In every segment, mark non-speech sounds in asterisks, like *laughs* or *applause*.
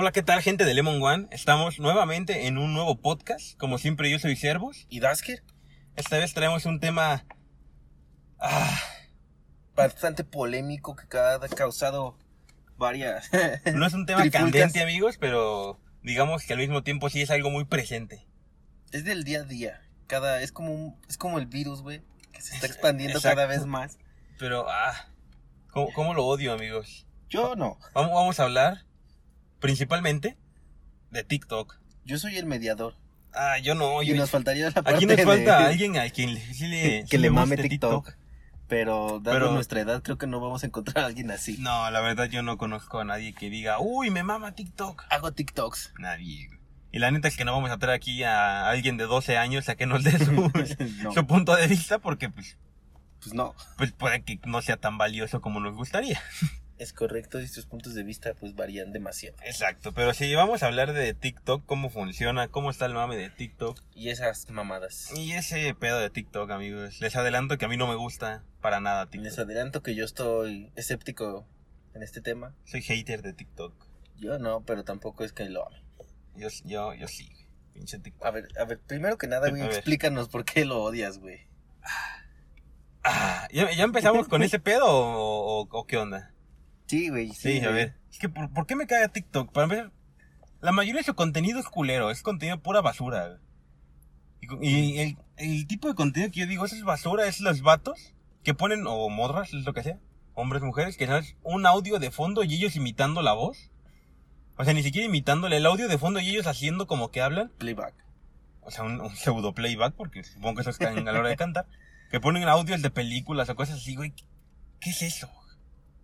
Hola, ¿qué tal, gente de Lemon One? Estamos nuevamente en un nuevo podcast. Como siempre, yo soy Servus. ¿Y Dasker? Esta vez traemos un tema. Ah, Bastante polémico que ha causado varias. *laughs* no es un tema Trifulcas. candente, amigos, pero digamos que al mismo tiempo sí es algo muy presente. Es del día a día. Cada, es como un, es como el virus, güey, que se está Es- expandiendo exacto. cada vez más. Pero, ah, ¿cómo, cómo lo odio, amigos? Yo no. Vamos, vamos a hablar principalmente de TikTok. Yo soy el mediador. Ah, yo no, y yo. nos faltaría la parte Aquí nos falta de- alguien a quien le, sí le, *laughs* que sí le mame TikTok. Pero dado Pero- nuestra edad, creo que no vamos a encontrar a alguien así. No, la verdad yo no conozco a nadie que diga, uy, me mama TikTok. Hago TikToks. Nadie. Y la neta es que no vamos a traer aquí a alguien de 12 años a que nos dé su, *laughs* no, su punto de vista porque pues, pues no. pues puede que no sea tan valioso como nos gustaría. *laughs* Es correcto y sus puntos de vista pues varían demasiado. Exacto, pero si vamos a hablar de TikTok, cómo funciona, cómo está el mame de TikTok Y esas mamadas. y ese pedo de TikTok, amigos. Les adelanto que a mí no me gusta para nada Les TikTok. adelanto que yo estoy escéptico en este tema. Soy hater de TikTok. Yo no, pero tampoco es que lo ame. Yo, yo, yo sí, pinche TikTok. A ver, a ver, primero que nada, güey, explícanos por qué lo odias, güey. Ah, ¿ya, ya empezamos *laughs* con ese pedo o, o- o qué onda? Sí, güey, Sí, a güey. ver. Es que, ¿por, por qué me caga TikTok? Para ver, la mayoría de su contenido es culero, es contenido pura basura. Y, el, el tipo de contenido que yo digo, eso es basura, es los vatos que ponen, o morras, es lo que sea, hombres, mujeres, que es un audio de fondo y ellos imitando la voz. O sea, ni siquiera imitándole el audio de fondo y ellos haciendo como que hablan. Playback. O sea, un, un pseudo playback, porque supongo que eso es a la hora de cantar. Que ponen audios de películas o cosas así, güey. ¿Qué es eso?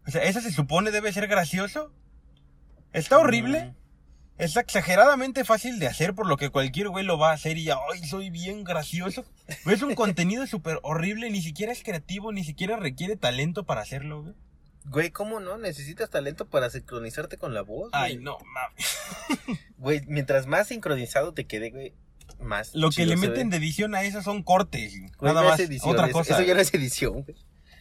O sea, ¿eso se supone debe ser gracioso? Está horrible. Mm, Es exageradamente fácil de hacer, por lo que cualquier güey lo va a hacer y ya, ¡ay, soy bien gracioso! Es un *laughs* contenido súper horrible, ni siquiera es creativo, ni siquiera requiere talento para hacerlo, güey. Güey, ¿cómo no? Necesitas talento para sincronizarte con la voz, güey. Ay, no, mames. *laughs* Güey, mientras más sincronizado te quede, güey, más Lo que le meten ve. de edición a eso son cortes, Güey, nada no más. edición, Otra es- cosa. Eso ya no es edición, güey.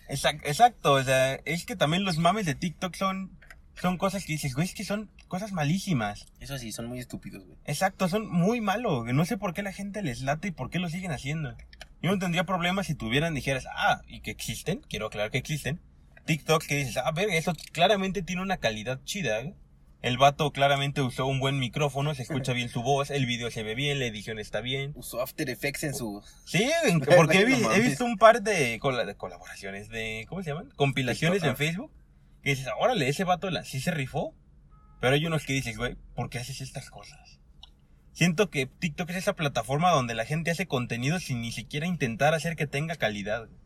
Exact- Exacto, o sea, es que también los mames de TikTok son, son cosas que dices, güey, es que son cosas malísimas. Eso sí, son muy estúpidos, güey. Exacto, son muy malos. No sé por qué la gente les late y por qué lo siguen haciendo. Yo no tendría problema si tuvieran, dijeras, ah, y que existen, quiero aclarar que existen, TikToks que dices, ah, ver, eso claramente tiene una calidad chida. güey. El vato claramente usó un buen micrófono, se escucha bien su voz, el video se ve bien, la edición está bien. Usó After Effects en su... Sí, *laughs* porque he, vi- visto un par de, cola- de colaboraciones, de, ¿cómo se llaman? Compilaciones TikTok, en ah. Facebook. Que dices, órale, ese vato la, sí se rifó. Pero hay unos que dices, güey, ¿por qué haces estas cosas? Siento que TikTok es esa plataforma donde la gente hace contenido sin ni siquiera intentar hacer que tenga calidad. güey.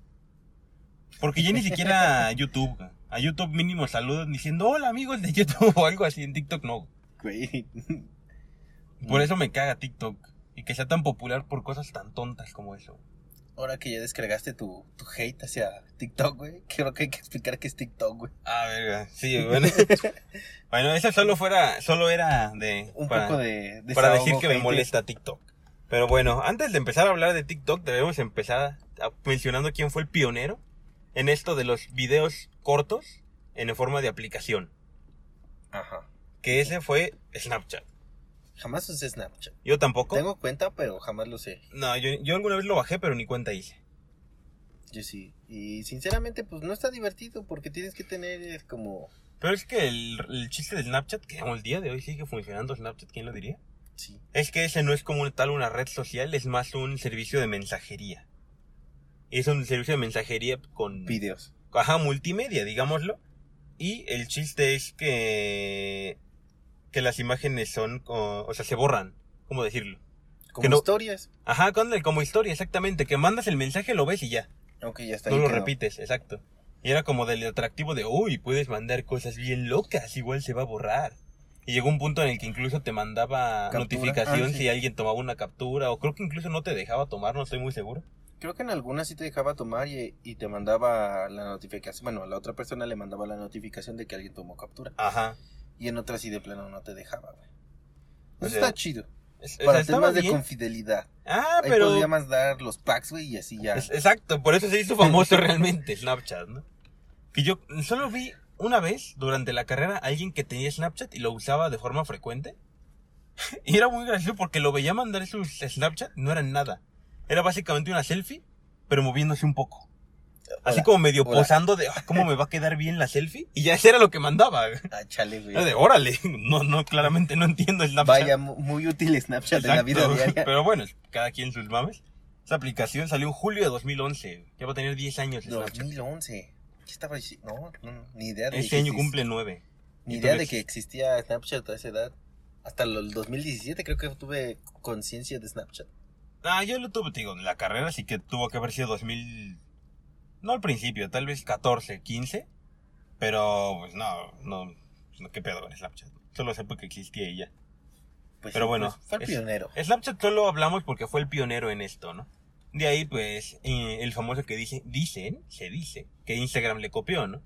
Porque ya ni siquiera *laughs* YouTube, güey. A YouTube mínimo saludos diciendo, hola amigos de YouTube *laughs* o algo así. En TikTok no. Güey. *laughs* Por eso me caga TikTok. Y que sea tan popular por cosas tan tontas como eso. Ahora que ya descargaste tu, tu hate hacia TikTok, güey, *laughs* creo que hay que explicar qué es TikTok, güey. Ah, verga. Sí, bueno. bueno, eso solo fuera, solo era de... Un para, poco de... para decir que me molesta TikTok. Pero bueno, antes de empezar a hablar de TikTok, debemos empezar a- mencionando quién fue el pionero en esto de los videos cortos en forma de aplicación. Ajá. Que ese fue Snapchat. Jamás usé Snapchat. Yo tampoco. Tengo cuenta, pero jamás lo usé. No, yo, yo alguna vez lo bajé, pero ni cuenta hice. Yo sí. Y sinceramente, pues no está divertido porque tienes que tener eh, como... Pero es que el, el chiste de Snapchat, que como el día de hoy sigue funcionando Snapchat, ¿quién lo diría? Sí. Es que ese no es como tal una red social, es más un servicio de mensajería. Es un servicio de mensajería con Videos. Ajá, multimedia, digámoslo. Y el chiste es que que las imágenes son o, o sea, se borran, ¿cómo decirlo? Como Que no- historias. Ajá, con el- como historia, exactamente, que mandas el mensaje, lo ves y ya, Aunque ya está no lo repites, exacto. Y era como del atractivo de, uy, puedes mandar cosas bien locas, igual se va a borrar. Y llegó un punto en el que incluso te mandaba Captura. notificación Ah, sí. si alguien tomaba una captura, o creo que incluso no te dejaba tomar, no estoy muy seguro. Creo que en algunas sí te dejaba tomar y, y te mandaba la notificación. Bueno, a la otra persona le mandaba la notificación de que alguien tomó captura. Ajá. Y en otras sí de plano no te dejaba, güey. Eso sea, está chido. Es- Para temas de confidelidad. Ah, Ahí pero... podríamos dar los packs, güey, y así ya. Es- exacto, por eso se hizo famoso *laughs* realmente Snapchat, ¿no? Que yo solo vi una vez, durante la carrera, alguien que tenía Snapchat y lo usaba de forma frecuente. *laughs* y era muy gracioso porque lo veía mandar sus Snapchat, no eran nada. Era básicamente una selfie, pero moviéndose un poco. Así Hola, como medio hola. posando de "Ah, cómo me va a quedar bien la selfie. Y ya ese era lo que mandaba. Ah, chale, güey. Era de órale. No, no, claramente no entiendo Snapchat. Vaya, mu- muy útil Snapchat en la vida Exacto. diaria. *laughs* Pero bueno, cada quien sus mames. Esa aplicación salió en julio de 2011. Ya va a tener 10 años. Snapchat. 2011. ¿Qué estaba diciendo? No, no, ni idea de Este año cumple 9. Ni idea de que existía Snapchat a esa edad. Hasta el 2017 creo que tuve conciencia de Snapchat. Ah, yo lo tuve, te digo, la carrera sí que tuvo que haber sido 2000. No al principio, tal vez 14, 15. Pero, pues no, no. no ¿Qué pedo con Snapchat? Solo sé que existía ya. Pues Pero sí, bueno, pues, fue el es- pionero. Snapchat solo hablamos porque fue el pionero en esto, ¿no? De ahí, pues, eh, el famoso que dice, dicen, se dice, que Instagram le copió, ¿no?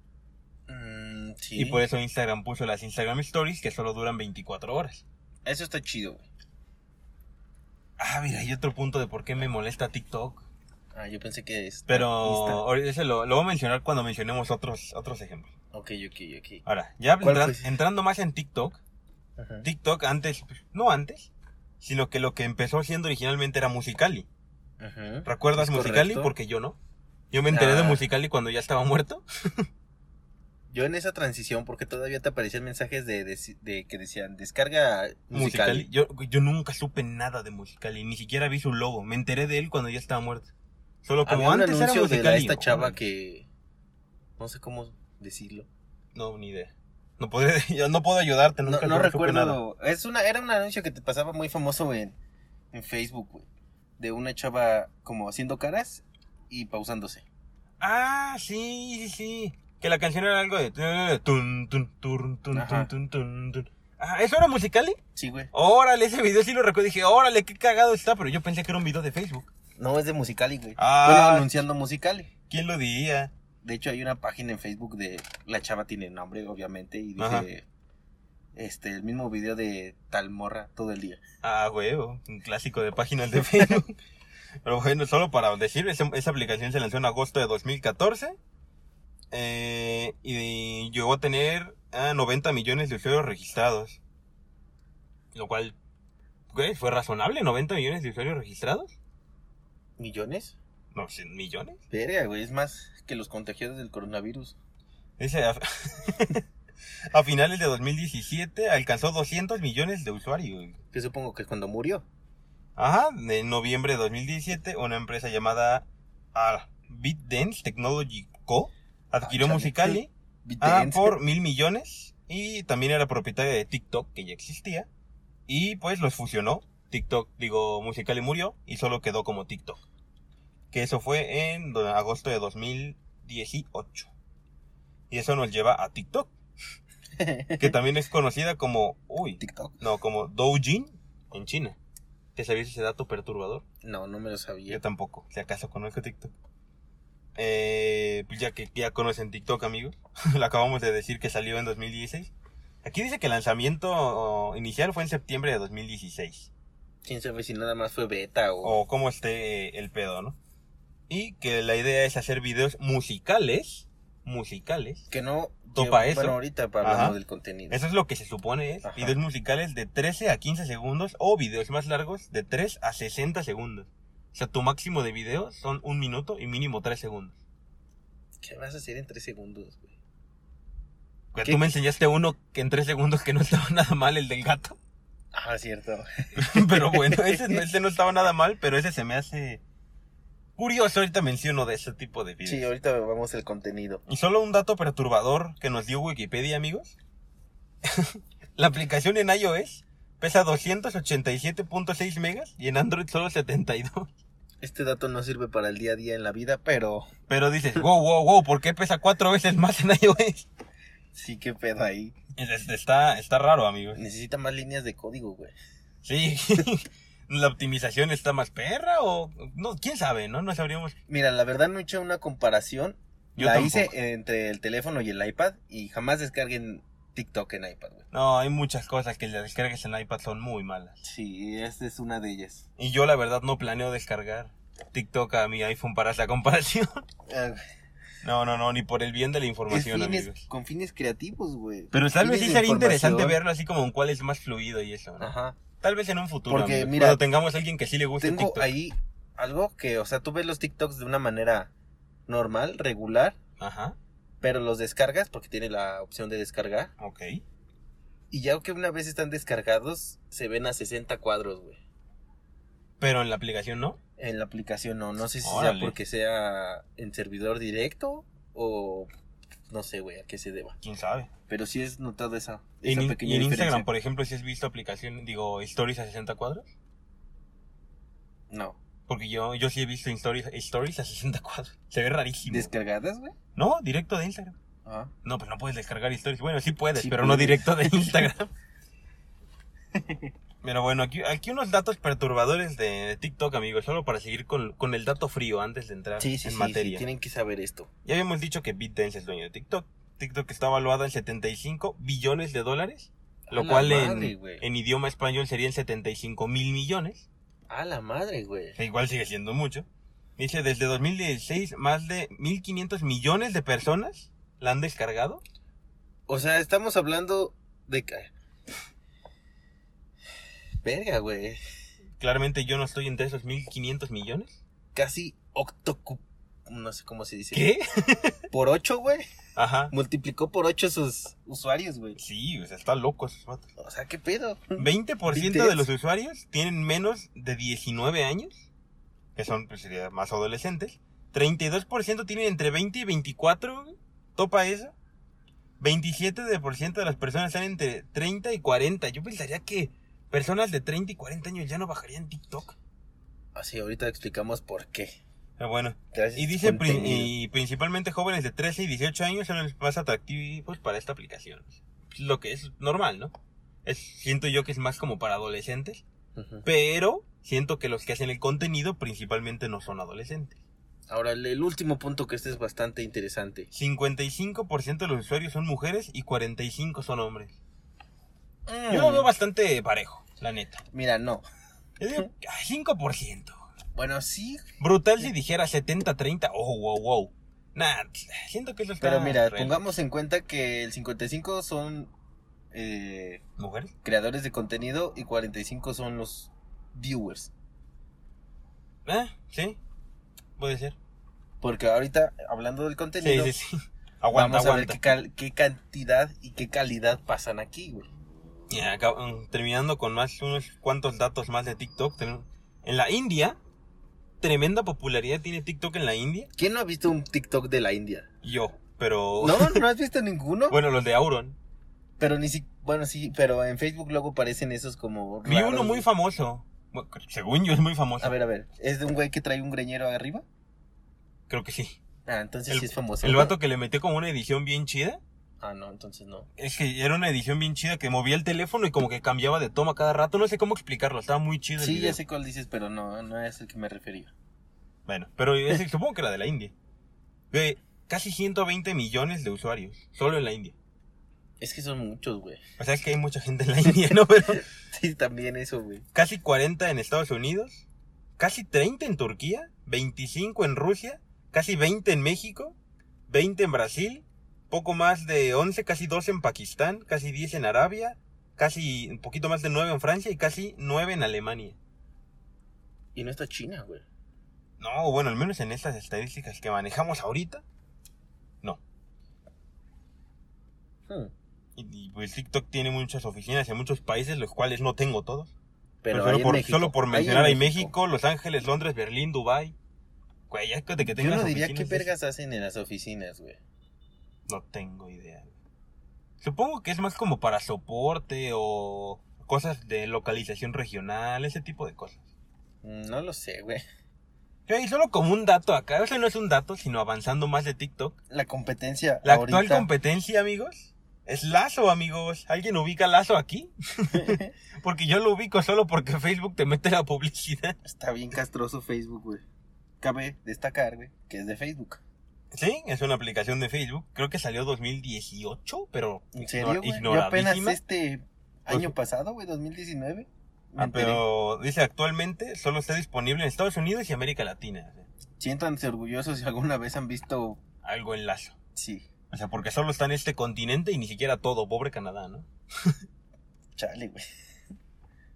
Mm, sí. Y por eso Instagram puso las Instagram Stories que solo duran 24 horas. Eso está chido, güey. Ah, mira, hay otro punto de por qué me molesta TikTok. Ah, yo pensé que es. Pero ese lo, lo voy a mencionar cuando mencionemos otros, otros ejemplos. Ok, ok, ok. Ahora, ya entrando más en TikTok, Ajá. TikTok antes, no antes, sino que lo que empezó siendo originalmente era Musicali. Ajá. ¿Recuerdas Musicali? correcto. Porque yo no. Yo me enteré de Ah. Musicali cuando ya estaba muerto. *laughs* Yo en esa transición, porque todavía te aparecían mensajes de, de- de que decían descarga musical. Yo, yo nunca supe nada de Musicali, ni siquiera vi su logo. Me enteré de él cuando ya estaba muerto. Solo como Había un antes era anuncio de Musicali. la- esta chava que. No sé cómo decirlo. No, ni idea. No podré, *laughs* yo no puedo ayudarte, No, nunca no nada. recuerdo. Es una, era un anuncio que te pasaba muy famoso en, en Facebook, güey. De una chava como haciendo caras y pausándose. Ah, sí, sí, sí. Que la canción era algo de... Tun, tun, tun, tun, tun, tun. Ah, ¿eso era Musicali? Sí, güey. Órale, ese video sí lo recuerdo. Dije, órale, qué cagado está, pero yo pensé que era un video de Facebook. No, es de Musicali, güey. Ah. Bueno, anunciando Musicali. ¿Quién lo diría? De hecho, hay una página en Facebook de. La chava tiene nombre, obviamente, y dice. Ajá. Este, el mismo video de tal morra todo el día. Ah, huevo, un clásico de páginas de *laughs* Facebook. Pero bueno, solo para decir, esa, esa aplicación se lanzó en agosto de 2014. Eh, y llegó a tener ah, 90 millones de usuarios registrados. Lo cual, ¿qué? ¿Fue razonable? ¿90 millones de usuarios registrados? ¿Millones? No, ¿100 millones. Verga, güey, es más que los contagiados del coronavirus. A, *laughs* a finales de 2017 alcanzó 200 millones de usuarios. Que supongo que es cuando murió. Ajá, en noviembre de 2017, una empresa llamada ah, BitDance Technology Co. adquirió Ah. Musicali ah, por mil millones y también era propietaria de TikTok, que ya existía, y pues los fusionó. TikTok, digo, Musicali murió y solo quedó como TikTok. Que eso fue en agosto de 2018. Y eso nos lleva a TikTok, que *laughs* también es conocida como, uy, TikTok. no, como Doujin en China. ¿Te sabías ese dato perturbador? No, no me lo sabía. Yo tampoco, si acaso conozco TikTok. Eh, pues ya que ya conocen TikTok, amigos. *laughs* Lo acabamos de decir que salió en 2016. Aquí dice que el lanzamiento inicial fue en septiembre de 2016. Quién sabe si nada más fue beta o. O cómo esté eh, el pedo, ¿no? Y que la idea es hacer videos musicales. Musicales. Que no. Topa que- eso. Bueno, ahorita hablamos del contenido. Eso es lo que se supone es. Ajá. Videos musicales de 13 a 15 segundos o videos más largos de 3 a 60 segundos. O sea, tu máximo de videos son un minuto y mínimo 3 segundos. ¿Qué vas a hacer en tres segundos, güey? Tú me enseñaste uno que en 3 segundos que no estaba *laughs* nada mal, el del gato. Ah, cierto. *laughs* pero bueno, *laughs* ese, no- ese no estaba nada mal, pero ese se me hace curioso. Ahorita menciono de ese tipo de videos. Sí, ahorita vamos al contenido. Y solo un dato perturbador que nos dio Wikipedia, amigos. la aplicación en iOS pesa 287.6 megas y en Android solo 72. Este dato no sirve para el día a día en la vida, pero Pero dices, wow, wow, wow, ¿por qué pesa cuatro veces más en iOS? sí que pedo ahí. Es- Está, está raro, amigos. Necesita más líneas de código, güey. Sí. *laughs* ¿La optimización está más perra o...? No, quién sabe, ¿no? No sabríamos. Mira, la verdad no he hecho una comparación. Yo la tampoco. hice entre el teléfono y el iPad y jamás descarguen TikTok en iPad, güey. No, hay muchas cosas que las descargas en iPad son muy malas. Sí, esta es una de ellas. Y yo la verdad no planeo descargar TikTok a mi iPhone para esa *laughs* comparación. Ah, No, no, no, ni por el bien de la información, fines- amigos. con fines creativos, güey. Pero tal vez sí sería interesante verlo así como en cuál es más fluido y eso, ¿no? Ajá. Tal vez en un futuro, Porque, mira, cuando tengamos a alguien que sí le guste Tengo TikTok. ahí algo que, o sea, tú ves los TikToks de una manera normal, regular, Ajá, pero los descargas porque tiene la opción de descargar. ok. Y ya que una vez están descargados, se ven a 60 cuadros, güey. Pero en la aplicación no. En la aplicación no, no sé si Órale. sea porque sea en servidor directo o no sé, güey, a qué se deba. ¿Quién sabe? Pero sí es notado esa, En esa pequeña y en diferencia. Instagram, por ejemplo, si has visto aplicación, digo, stories a 60 cuadros. No. Porque yo, yo sí he visto stories, stories a 60 cuadros. Se ve rarísimo. ¿Descargadas, güey? No, directo de Instagram. Ah. No, pero no puedes descargar stories. Bueno, sí puedes, Sí pero no directo de *laughs* Instagram. *laughs* pero bueno, aquí, aquí unos datos perturbadores de, de TikTok, amigos, solo para seguir con, con el dato frío antes de entrar Sí, sí, en sí, materia. sí, tienen que saber esto. Ya habíamos dicho que BitDance es dueño de TikTok. TikTok está valuada en 75 billones de dólares, lo cual madre, en, idioma español serían 75 mil millones. A la madre, güey. que igual sigue siendo mucho. Dice, desde 2016, más de 1.500 millones de personas la han descargado. O sea, estamos hablando de... Verga, güey. Claramente yo no estoy entre esos 1.500 millones. Casi octocu... No sé cómo se dice. ¿Qué? *laughs* Por 8, güey. Ajá. Multiplicó por 8 sus usuarios, güey. Sí, o sea, está loco esos. O sea, ¿qué pedo? 20% de los usuarios tienen menos de 19 años, que son, pues, más adolescentes. 32% tienen entre 20 y 24, güey. topa eso. 27% de las personas están entre 30 y 40. Yo pensaría que personas de 30 y 40 años ya no bajarían TikTok. Así, ahorita explicamos por qué. Pero bueno, Gracias, y dice y principalmente jóvenes de 13 y 18 años son los más atractivos para esta aplicación. Lo que es normal, ¿no? Es, siento yo que es más como para adolescentes. Ujú. Pero siento que los que hacen el contenido principalmente no son adolescentes. Ahora, el, último punto que este es bastante interesante. 55% de los usuarios son mujeres y 45 son hombres. Mm. Yo lo veo bastante parejo, la neta. Mira, no. Yo digo, *laughs* ay, 5%. Bueno, sí, Brutal si dijera 70-30. Oh, wow, wow. Nah, siento que eso está... pero mira, pongamos en cuenta que el 55 son eh, ¿Mujeres? creadores de contenido y 45 son los viewers. Ah, sí. Puede ser. Porque ahorita, hablando del contenido, sí, sí. *laughs* Aguanta, vamos a ver qué, cal- qué cantidad y qué calidad pasan aquí, güey. Mm, terminando con más unos cuantos datos más de TikTok. En la India, tremenda popularidad tiene TikTok en la India. ¿Quién no ha visto un TikTok de la India? Yo, pero... *laughs* No, no has visto ninguno. Bueno, los de Auron. Pero ni si, bueno, sí, pero en Facebook luego parecen esos como Vi raros, uno muy famoso. Bueno, según yo es muy famoso. A ver, a ver, ¿es de un güey que trae un greñero arriba? Creo que sí. Ah, entonces El, sí es famoso. el ¿no? vato que le metió como una edición bien chida. Ah, no, entonces no. Es que era una edición bien chida que movía el teléfono y como que cambiaba de toma cada rato. No sé cómo explicarlo. Estaba muy chido el Sí, video. ya sé cuál dices, pero no, no es el que me refería. Bueno, pero ese *laughs* supongo que era de la India. Ve, casi 120 millones de usuarios. Solo en la India. Es que son muchos, güey. O sea, es que hay mucha gente en la *laughs* India, ¿no? Pero *laughs* Sí, también eso, güey. casi 40 en Estados Unidos, casi 30 en Turquía, 25 en Rusia, casi 20 en México, 20 en Brasil, poco más de 11, casi 12 en Pakistán, casi 10 en Arabia, casi un poquito más de 9 en Francia y casi 9 en Alemania. Y no está China, güey. No, bueno, al menos en estas estadísticas que manejamos ahorita. No. Hmm. Y, y, pues TikTok tiene muchas oficinas en muchos países, los cuales no tengo todos. Pero Pero solo, por, solo por mencionar, hay México, Los Ángeles, Londres, Berlín, Dubai. Güey, ya de que Yo tengas no diría qué vergas hacen en las oficinas, güey. No tengo idea. Supongo que es más como para soporte o cosas de localización regional, ese tipo de cosas. Mm, No lo sé, güey. Y solo como un dato acá, ese no es un dato, sino avanzando más de TikTok. La competencia La ahorita... actual competencia, amigos, es Lazo, amigos. ¿Alguien ubica Lazo aquí? *laughs* porque yo lo ubico solo porque Facebook te mete la publicidad. Está bien castroso Facebook, güey. Cabe destacar, güey, que es de Facebook. Sí, es una aplicación de Facebook. Creo que salió 2018, pero ¿En ignor- serio, güey? Yo apenas este año Pues- pasado, güey, 2019. me Ah, pero dice actualmente solo está disponible en Estados Unidos y América Latina. Siéntanse orgullosos si alguna vez han visto algo en lazo. Sí. O sea, porque solo está en este continente y ni siquiera todo, pobre Canadá, ¿no? *laughs* Chale, güey.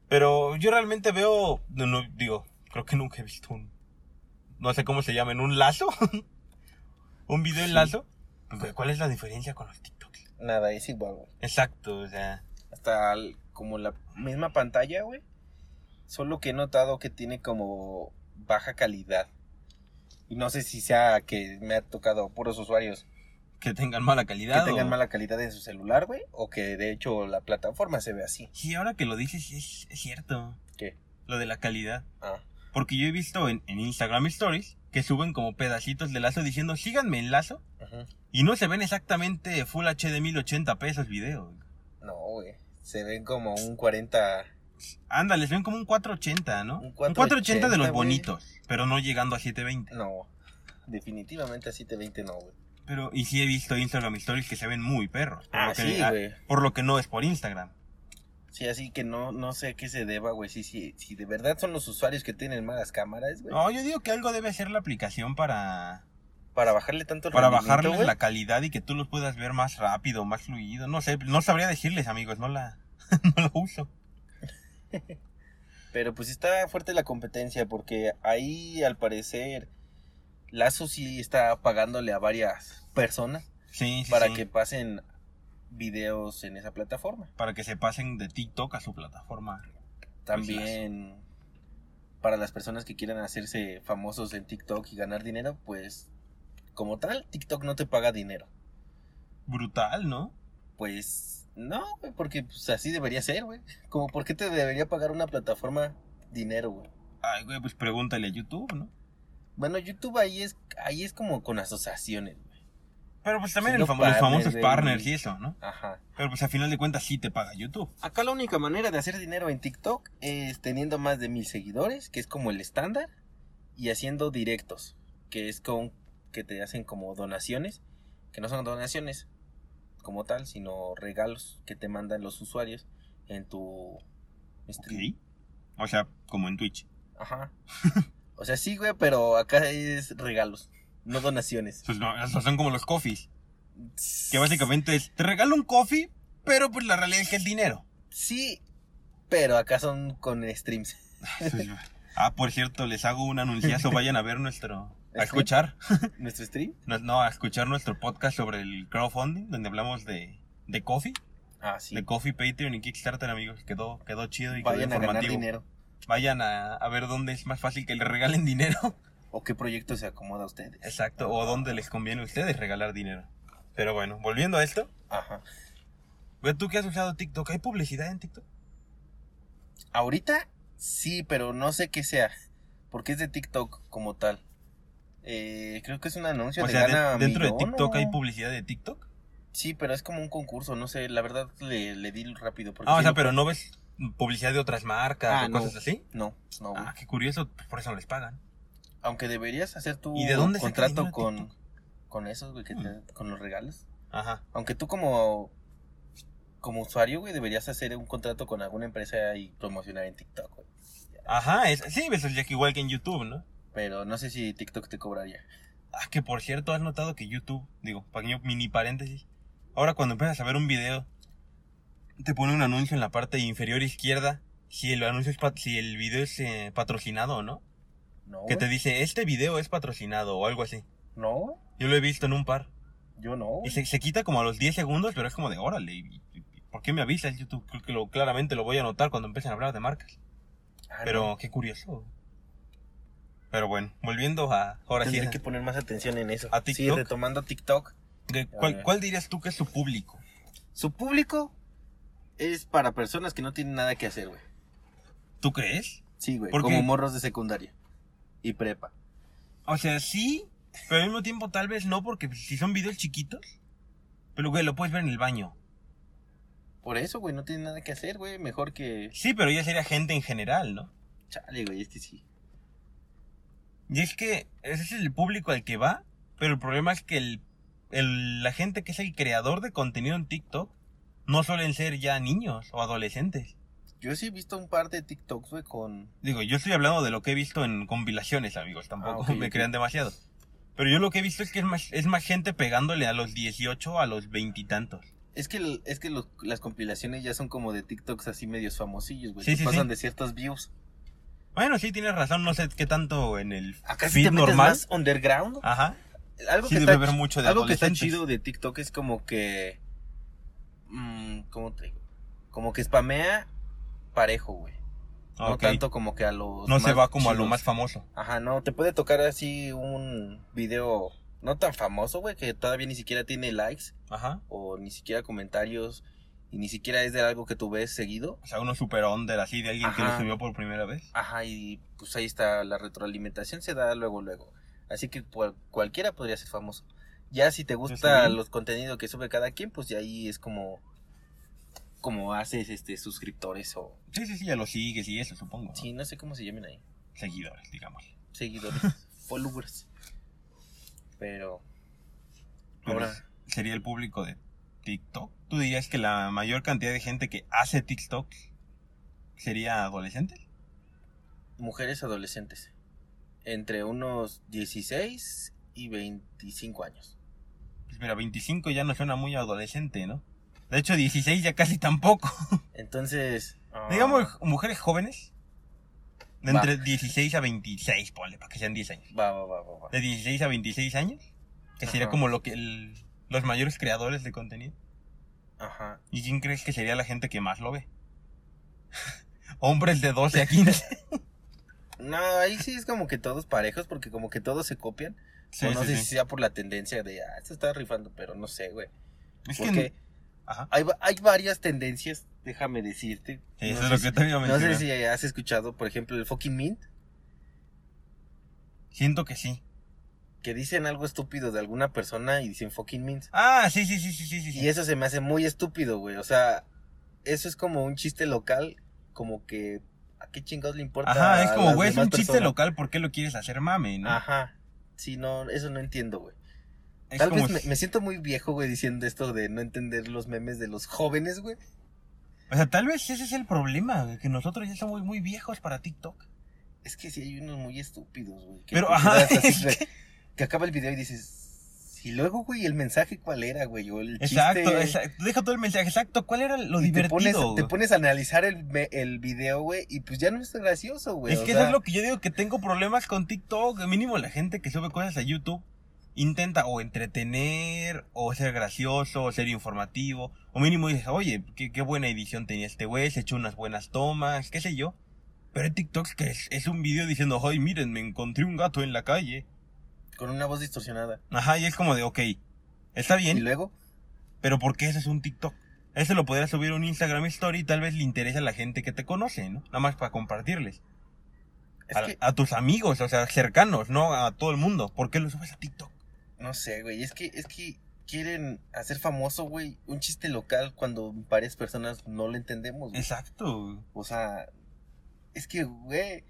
Pero yo realmente veo, no, no, digo, creo que nunca he visto un, no sé cómo se llaman, un lazo, *laughs* un video en Sí. lazo. Pues, ¿Cuál es la diferencia con los TikToks? Nada, es igual, güey. Exacto, o sea, Hasta el- como la misma pantalla, güey. Solo que he notado que tiene como baja calidad. Y no sé si sea que me ha tocado puros usuarios que tengan mala calidad. que tengan o- mala calidad en su celular, güey. O que de hecho la plataforma se ve así. Sí, ahora que lo dices es, es cierto, ¿Qué? lo de la calidad. Ah, Porque yo he visto en, en Instagram Stories que suben como pedacitos de lazo diciendo, síganme en lazo. ajá. Y no se ven exactamente Full HD 1080 pesos videos. No, güey. Se ven como un 40. Ándale, se ven como un 480, ¿no? Un Un 480, de 480, los bonitos, pero no llegando a 720. No. Definitivamente a 720 no, güey. Pero, y sí he visto Instagram Stories que se ven muy perros. Por, Ah, lo, que, sí, ah, por lo que no es por Instagram. Sí, así que no, no sé a qué se deba, güey. Si, si, si de verdad son los usuarios que tienen malas cámaras, güey. No, yo digo que algo debe hacer la aplicación para, Para bajarle tanto el para bajarles güey. la calidad y que tú los puedas ver más rápido, más fluido. No sé, no sabría decirles, amigos, no la, *laughs* no lo uso. *laughs* Pero pues está fuerte la competencia porque ahí al parecer Lazo sí está pagándole a varias personas Sí, sí, para sí. que pasen videos en esa plataforma. Para que se pasen de TikTok a su plataforma. También para las personas que quieran hacerse famosos en TikTok y ganar dinero, pues como tal, TikTok no te paga dinero. Brutal, ¿no? Pues no, güey, porque pues, así debería ser, güey. Como por qué te debería pagar una plataforma dinero, güey. Ay, güey, pues pregúntale a YouTube, ¿no? Bueno, YouTube ahí es ahí es como con asociaciones, güey. Pero pues también el famo- los famosos partners y eso, ¿no? Ajá. Pero pues a final de cuentas sí te paga YouTube. Acá la única manera de hacer dinero en TikTok es teniendo más de mil seguidores, que es como el estándar, y haciendo directos, que es con que te hacen como donaciones, que no son donaciones como tal, sino regalos que te mandan los usuarios en tu stream. Ok. O sea, como en Twitch. Ajá. *laughs* O sea, sí, güey, pero acá es regalos, no donaciones. Pues no, son como los coffees. Que básicamente es, te regalo un coffee, pero pues la realidad es que es dinero. Sí, pero acá son con streams. ah, por cierto, les hago un anunciazo, vayan a ver nuestro... A escuchar. *laughs* ¿Nuestro stream? No, no, a escuchar nuestro podcast sobre el crowdfunding, donde hablamos de, de coffee. Ah, sí. De coffee, Patreon y Kickstarter, amigos. Quedó, quedó chido y quedó Vayan a ganar informativo. dinero. Vayan a, a ver dónde es más fácil que les regalen dinero. ¿O qué proyecto se acomoda a ustedes? Exacto, o dónde les conviene a ustedes regalar dinero. Pero bueno, volviendo a esto, Ajá. tú que has usado TikTok, ¿hay publicidad en TikTok? Ahorita sí, pero no sé qué sea. Porque es de TikTok como tal. Eh, creo que es un anuncio O de sea, de- dentro de TikTok ¿o? hay publicidad de TikTok. Sí, pero es como un concurso, no sé. La verdad le, le di rápido. Porque Ah, o sea, pero no ves publicidad de otras marcas Ah, o no. cosas así. No, no. güey. Ah, qué curioso, pues por eso les pagan. Aunque deberías hacer tu ¿Y de dónde saca contrato con, con esos, güey, que te- Hmm. con los regalos. Ajá. Aunque tú como como usuario, güey, deberías hacer un contrato con alguna empresa y promocionar en TikTok, güey. Ajá, es, sí, ves ya que igual que en YouTube, ¿no? Pero no sé si TikTok te cobraría. Ah, que por cierto, has notado que YouTube, digo, pequeño mini paréntesis, ahora cuando empiezas a ver un video, te pone un anuncio en la parte inferior izquierda, si el anuncio es, si el video es eh, patrocinado o no, No, que te dice, este video es patrocinado o algo así. No. Yo lo he visto en un par. Yo no. Y se, se quita como a los 10 segundos, pero es como de, órale, ¿y- y- ¿por qué me avisas YouTube? Creo que lo, claramente lo voy a notar cuando empiecen a hablar de marcas. Ah, Pero no. qué curioso. Pero bueno, volviendo a, ahora sí, Tendré a- que poner más atención en eso. ¿A Sí, TikTok? retomando TikTok. ¿cuál. ¿cuál dirías tú que es su público? Su público es para personas que no tienen nada que hacer, güey. ¿Tú crees? Sí, güey. ¿Por Como qué? morros de secundaria. Y prepa. O sea, sí, pero al mismo tiempo tal vez no, porque si son videos chiquitos, pero güey, lo puedes ver en el baño. Por eso, güey, no tienen nada que hacer, güey. Mejor que... Sí, pero ya sería gente en general, ¿no? Chale, güey, es que sí. Y es que ese es el público al que va, pero el problema es que el, el- la gente que es el creador de contenido en TikTok no suelen ser ya niños o adolescentes. Yo sí he visto un par de TikToks, güey, con... Digo, yo estoy hablando de lo que he visto en compilaciones, amigos, tampoco Ah, me crean demasiado. Pero yo lo que he visto es que es más, es más gente pegándole a los 18 a los veintitantos. Es que, es que los- las compilaciones ya son como de TikToks así medios famosillos, güey. Sí, sí, pasan sí. de ciertos views. Bueno, sí, tienes razón, no sé qué tanto en el Acá feed te metes normal. más underground. Ajá. algo Sí que debe está, haber mucho de algo que está chido de TikTok es como que mm, ¿cómo te digo? Como que spamea parejo, güey. No tanto como que a los No se más va como a lo más famoso. Ajá, no, te puede tocar así un video no tan famoso, güey, que todavía ni siquiera tiene likes Ajá. o ni siquiera comentarios y ni siquiera es de algo que tú ves seguido. O sea, uno super under así de alguien que lo subió por primera vez. Ajá, y pues ahí está la retroalimentación se da luego luego. Así que cual- cualquiera podría ser famoso. Ya si te gusta los contenidos que sube cada quien, pues ya ahí es como como haces este suscriptores o Sí, sí, sí, ya lo sigues y eso, supongo. ¿no? sí, no sé cómo se llaman ahí, Seguidores, digamos. seguidores, *laughs* followers. Pero Pero ahora sería el público de TikTok. ¿Tú dirías que la mayor cantidad de gente que hace TikTok sería adolescente? mujeres adolescentes entre unos 16 y 25 años. Pues mira, 25 ya no suena muy adolescente, ¿no? De hecho, 16 ya casi tampoco. *laughs* Entonces, ah, Digamos, mujeres jóvenes. De Va. entre 16 a 26, ponle, para que sean 10 años. va, va, va, va, va. De 16 a 26 años. Que sería Ajá. como lo que el- los mayores creadores de contenido. Ajá. ¿Y quién crees que sería la gente que más lo ve? *laughs* Hombres de 12 a 15. *laughs* No, ahí sí es como que todos parejos, porque como que todos se copian. Sí, o no sí, sé sí. si sea por la tendencia de, ah, esto está rifando, pero no sé, güey. Es que... Porque Ajá. hay, hay varias tendencias, déjame decirte. Sí, no eso sé es lo que te iba a No sé si has escuchado, por ejemplo, el fucking mint, Siento que sí. que dicen algo estúpido de alguna persona y dicen fucking mint. Ah, sí, sí, sí, sí, sí. Y eso se me hace muy estúpido, güey. O sea, eso es como un chiste local, como que, ¿a qué chingados le importa? Ajá, es como, güey, es un chiste local, ¿por qué lo quieres hacer mame, no? Ajá. Sí, no, eso no entiendo, güey. Es Tal vez me, si- me siento muy viejo, güey, diciendo esto de no entender los memes de los jóvenes, güey. O sea, tal vez ese es el problema, que nosotros ya somos muy viejos para TikTok. Es que sí hay unos muy estúpidos, güey. que Pero, te ajá, güey, *laughs* que- que acaba el video y dices, y luego, güey, el mensaje cuál era, güey, o el Exacto, chiste. exacto. Deja todo el mensaje. Exacto, ¿cuál era lo y te pones, divertido? te pones a analizar el, el video, güey, y pues ya no es gracioso, güey. es que sea, eso es lo que yo digo que tengo problemas con TikTok. Mínimo la gente que sube cosas a YouTube intenta o entretener, o ser gracioso, o ser informativo. O mínimo dices, oye, qué, qué buena edición tenía este güey, se echó unas buenas tomas, qué sé yo. Pero que es, es un video diciendo, ay, miren, me encontré un gato en la calle. Con una voz distorsionada. Ajá, y es como de, ok, está Y bien, luego, pero ¿por qué ese es un TikTok? Ese lo podrías subir a un Instagram Story y tal vez le interesa a la gente que te conoce, ¿no? Nada más para compartirles. es a, que, a tus amigos, o sea, cercanos, no a todo el mundo. ¿Por qué lo subes a TikTok? no sé, güey, es que, es que quieren hacer famoso, güey, un chiste local cuando varias personas no lo entendemos, güey. Exacto. O sea, es que, güey.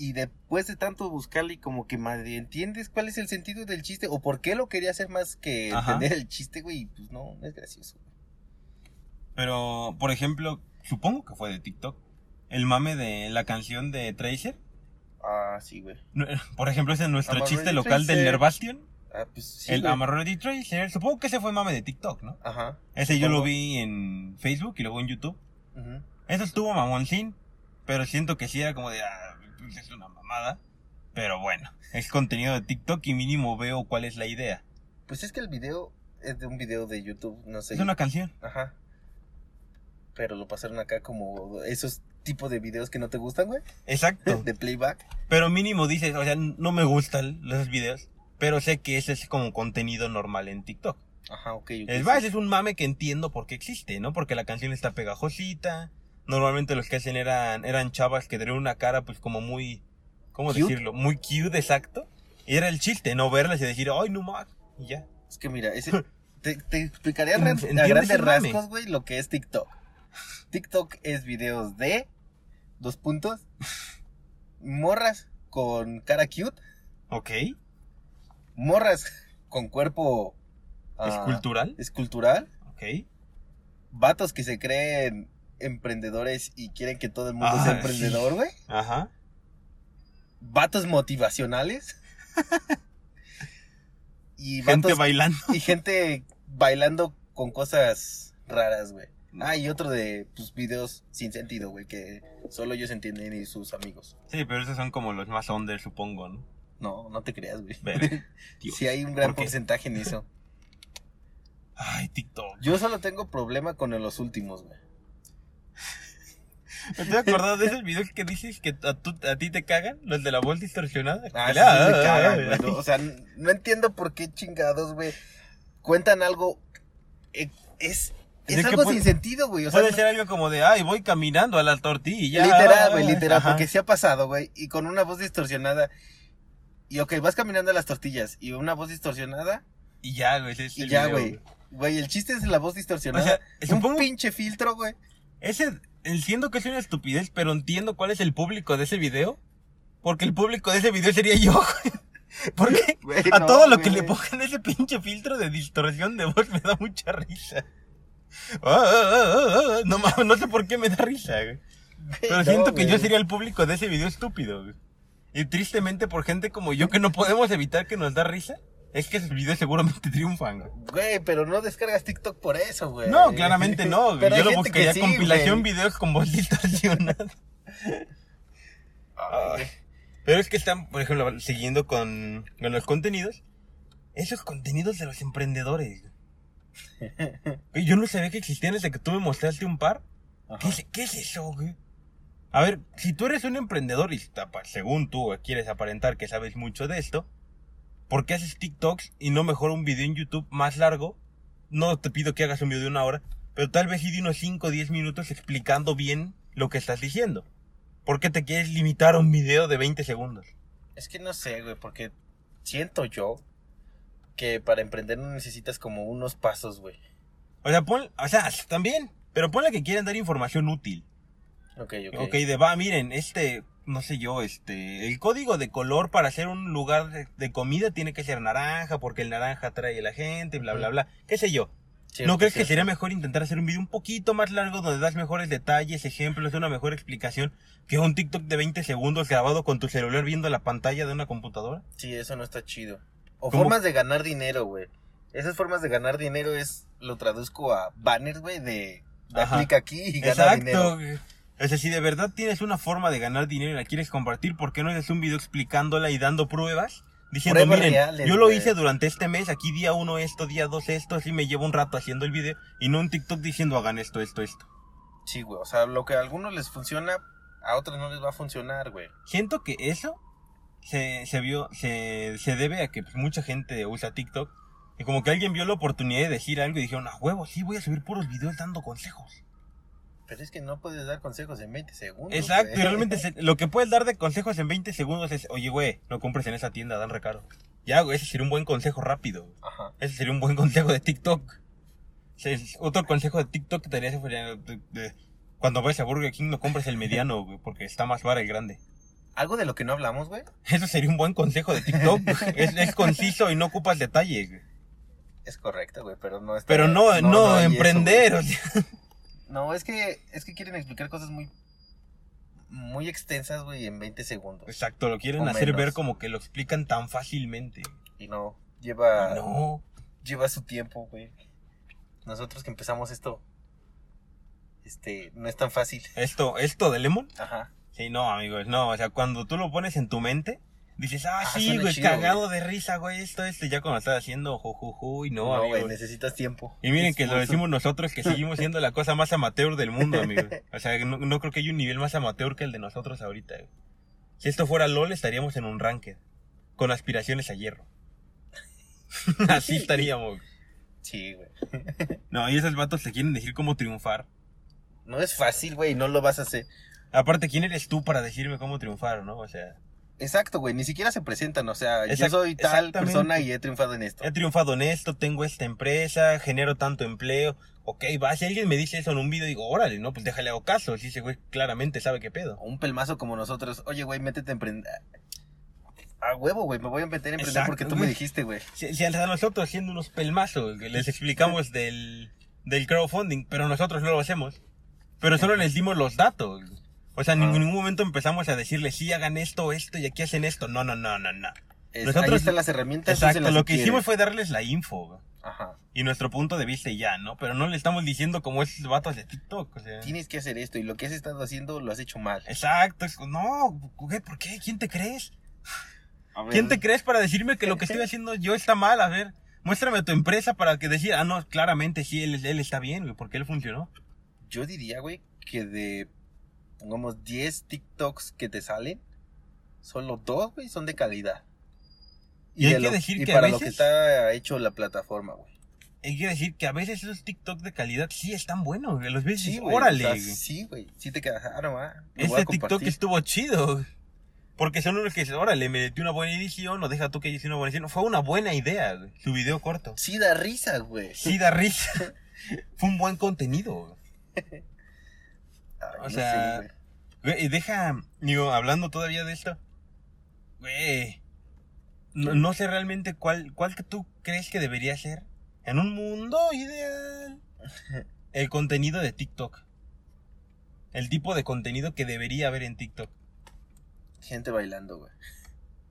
Y después de tanto buscarle, como que madre, ¿entiendes cuál es el sentido del chiste? ¿O por qué lo quería hacer más que Ajá. entender el chiste, güey? Y Pues no, no es gracioso. Pero, por ejemplo, supongo que fue de TikTok. El mame de la canción de Tracer. Ah, sí, güey. *laughs* Por ejemplo, ese es nuestro chiste local del. Nervastion. Ah, pues sí. el already Tracer. Supongo que ese fue mame de TikTok, ¿no? Ajá. Ese yo lo vi en Facebook y luego en YouTube. ujú. Eso estuvo mamoncín. Pero siento que sí era como de, ah, pues es una mamada. Pero bueno, es contenido de TikTok y mínimo veo cuál es la idea. Pues es que el video es de un video de YouTube, no sé. Es una canción. Ajá. Pero lo pasaron acá como esos tipos de videos que no te gustan, güey. Exacto. *laughs* De playback. Pero mínimo dices, o sea, no me gustan los videos, pero sé que ese es como contenido normal en TikTok. Ajá, ok. sí. más, es un mame que entiendo por qué existe, ¿no? Porque la canción está pegajosita. Normalmente los que hacen eran, eran chavas que tenían una cara pues como muy, ¿cómo Cute. decirlo? Muy cute, exacto. Y era el chiste, no verlas y decir, ay, no más, y ya. Es que mira, ese, te, te explicaría a, ¿En- gran- a entiendes grandes rasgos, güey, lo que es TikTok. TikTok es videos de dos puntos, morras con cara cute, Ok, morras con cuerpo ah, escultural, escultural, ok. vatos que se creen emprendedores y quieren que todo el mundo Ah, sea sí. emprendedor, güey. Ajá. Vatos motivacionales. *laughs* y Gente bailando. y gente bailando con cosas raras, güey. Ah, y otro de pues, videos sin sentido, güey, que solo ellos entienden y sus amigos. Sí, pero esos son como los más under, supongo, ¿no? No, no te creas, güey. *laughs* Sí hay un gran porcentaje en eso. Ay, TikTok. Yo solo tengo problema con los últimos, güey. ¿Me estoy acordado de esos videos que dices que a, ti te cagan? Los de la voz distorsionada. Ah, Que sí, la- sí me cagan, ay, güey, ¿no? O sea, no entiendo por qué chingados, güey. Cuentan algo. eh, Es, Es algo puede- sin sentido, güey. O sea, Puede no- ser algo como de, ay, voy caminando a la tortilla. literal, güey, literal, Ajá. porque se ha pasado, güey. Y con una voz distorsionada. Y ok, vas caminando a las tortillas y una voz distorsionada. Y ya, güey, ese Y el ya, video, güey. Güey, el chiste es la voz distorsionada. O sea, un supongo- pinche filtro, güey. Ese, entiendo que es una estupidez, pero entiendo cuál es el público de ese video. Porque el público de ese video sería yo. *laughs* Porque a no, todo lo que le pongan ese pinche filtro de distorsión de voz me da mucha risa. Ah, ah, no mames, no sé por qué me da risa, güey. Pero No, siento que yo sería el público de ese video estúpido, güey. Y tristemente por gente como yo que no podemos evitar que nos da risa, es que esos videos seguramente *laughs* triunfan, güey. Pero no descargas TikTok por eso, güey. No, claramente no. Pero Yo lo buscaría sí, compilación güey. videos con voz distorsionada. *laughs* Pero es que están, por ejemplo, siguiendo con, con los contenidos. Esos contenidos de los emprendedores. *laughs* Güey, Yo no sabía que existían desde que tú me mostraste un par. ¿Qué es, qué es eso, güey? A ver, si tú eres un emprendedor y según tú quieres aparentar que sabes mucho de esto, ¿por qué haces TikToks y no mejor un video en YouTube más largo? No te pido que hagas un video de una hora, pero tal vez sí de unos 5 o 10 minutos explicando bien lo que estás diciendo. ¿Por qué te quieres limitar a un video de 20 segundos? Es que no sé, güey, porque siento yo que para emprender no necesitas como unos pasos, güey. O sea, pon, o sea, también, pero ponle que quieren dar información útil. Ok, ok. Ok, de va, miren, este, no sé yo, este, el código de color para hacer un lugar de, de comida tiene que ser naranja, porque el naranja atrae a la gente, bla, bla, bla, qué sé yo. Cierto, ¿No crees que sería mejor intentar hacer un video un poquito más largo donde das mejores detalles, ejemplos, una mejor explicación que un TikTok de 20 segundos grabado con tu celular viendo la pantalla de una computadora? Sí, eso no está chido. O ¿Cómo? formas de ganar dinero, güey. Esas formas de ganar dinero es, lo traduzco a banners, güey, de Ajá. clic aquí y gana Exacto. dinero. O sea, si de verdad tienes una forma de ganar dinero y la quieres compartir, ¿por qué no haces un video explicándola y dando pruebas? Diciendo, Pruebas miren, reales, yo lo hice durante este mes, aquí día uno esto, día dos esto, así me llevo un rato haciendo el video y no un TikTok diciendo hagan esto, esto, esto. Sí, güey. O sea, lo que a algunos les funciona, a otros no les va a funcionar, güey. Siento que eso se, se vio, se, se debe a que pues, mucha gente usa TikTok y como que alguien vio la oportunidad de decir algo y dijeron, a huevo, sí, voy a subir puros videos dando consejos. Pero es que no puedes dar consejos en 20 segundos. Exacto, güey. y realmente se- *laughs* lo que puedes dar de consejos en 20 segundos es, oye, güey, no compres en esa tienda, dan recaro. Ya, güey, ese sería un buen consejo rápido. Ajá. Ese sería un buen *laughs* consejo de TikTok. Es- Otro consejo de TikTok que te daría sería, de- de- cuando vayas a Burger King no compres el mediano, güey, porque está más barato el grande. Algo de lo que no hablamos, güey, Eso sería un buen consejo de TikTok. *laughs* es, es conciso y no ocupas detalles, güey. es correcto, güey, pero no está- Pero no, no, hay eso, emprender, o sea. No, es que, es que quieren explicar cosas muy, muy extensas, güey, en 20 segundos. Exacto, lo quieren hacer menos. ver como que lo explican tan fácilmente. Y no, lleva, No. lleva su tiempo, güey. Nosotros que empezamos esto, este, no es tan fácil. Esto, esto de Lemon Ajá. Sí, no, amigos, no, o sea, cuando tú lo pones en tu mente, dices, ah, Ah, sí, güey, chido, cagado de risa, güey, esto, esto, ya cuando estás haciendo jujuju, y no, No, güey, necesitas tiempo. Y miren que lo decimos nosotros que seguimos siendo la cosa más amateur del mundo, *laughs* amigos. O sea, no, no creo que haya un nivel más amateur que el de nosotros ahorita, güey. Si esto fuera LOL, estaríamos en un ranked, con aspiraciones a hierro. *laughs* Así estaríamos. Sí, güey. *laughs* No, y esos vatos te quieren decir cómo triunfar. No es fácil, güey, no lo vas a hacer. Aparte, ¿quién eres tú para decirme cómo triunfar, no? O sea, Exacto, güey, ni siquiera se presentan, o sea, yo soy tal persona y he triunfado en esto. he triunfado en esto, tengo esta empresa, genero tanto empleo. Ok, va, si alguien me dice eso en un video, digo, órale, no, pues déjale hago caso. Si ese güey claramente sabe qué pedo. Un pelmazo como nosotros, oye, güey, métete a emprender. A huevo, güey, me voy a meter a emprender Exacto, porque tú güey. me dijiste, güey. Si, si a nosotros siendo unos pelmazos les explicamos del, del crowdfunding, pero nosotros no lo hacemos. Pero solo les dimos los datos. O sea, en ningún momento empezamos a decirles, sí, hagan esto, esto y aquí hacen esto. No, no, no, no, no. Es- ahí Nosotros- están las herramientas. Exacto, lo que hicimos fue darles la info, güey. Ajá. Y nuestro punto de vista y ya, ¿no? Pero no le estamos diciendo como esos vatos de TikTok, o sea. Tienes que hacer esto y lo que has estado haciendo lo has hecho mal. Exacto, es- no, güey, ¿por qué? ¿Quién te crees? A ver, ¿Quién te crees para decirme que lo que estoy haciendo yo está mal? A ver, muéstrame tu empresa para que decir, ah, no, claramente sí, él, él está bien, güey, porque él funcionó. Yo diría, güey, que de, pongamos, 10 TikToks que te salen, solo dos, güey, son de calidad. Y hay de que lo- decir y que a para lo que veces- está hecho la plataforma, güey. Hay que decir que a veces esos TikTok de calidad sí están buenos, güey. Los ves y Sí, güey. órale, o sea, güey. sí, güey. Sí te quedas, ah, ah, Este TikTok estuvo chido. Porque son unos que dicen, órale, me metí una buena edición, o deja tú que hice una buena edición. Fue una buena idea, güey, su video corto. Sí da risa, güey. Sí da risa. *laughs* Fue un buen contenido, güey. *laughs* Ay, o sea, güey. Y deja, digo, hablando todavía de esto. Güey. No, no sé realmente cuál, cuál que tú crees que debería ser. En un mundo ideal. *laughs* El contenido de TikTok. El tipo de contenido que debería haber en TikTok. Gente bailando, güey.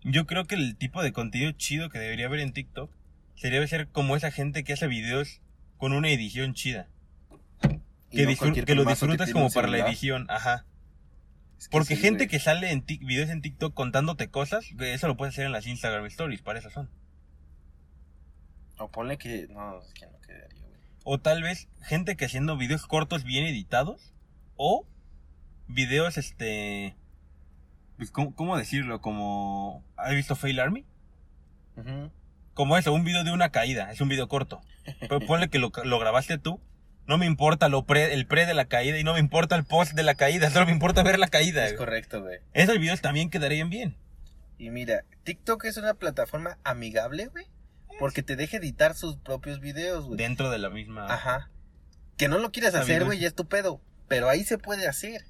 Yo creo que el tipo de contenido chido que debería haber en TikTok sería ser como esa gente que hace videos con una edición chida. Que, no disfr- cualquier que lo disfrutes como para la edición, ajá. Es que Porque sí, gente güey. que sale en videos en TikTok contándote cosas, eso lo puedes hacer en las Instagram Stories, para eso son. O ponle que... No, es que no quedaría, güey. O tal vez gente que haciendo videos cortos bien editados. O videos, este... pues, ¿cómo, cómo decirlo? Como... ¿Has visto Fail Army? Como eso, un video de una caída, es un video corto. Pero ponle que lo, lo grabaste tú. No me importa lo pre, el pre de la caída y no me importa el post de la caída, *laughs* solo me importa ver la caída. Es güey. correcto, güey. Esos videos también quedarían bien. Y mira, TikTok es una plataforma amigable, güey. Porque te deja editar sus propios videos, güey. Dentro de la misma... Ajá. Que no lo quieras hacer, güey, ya es tu pedo. Pero ahí se puede hacer.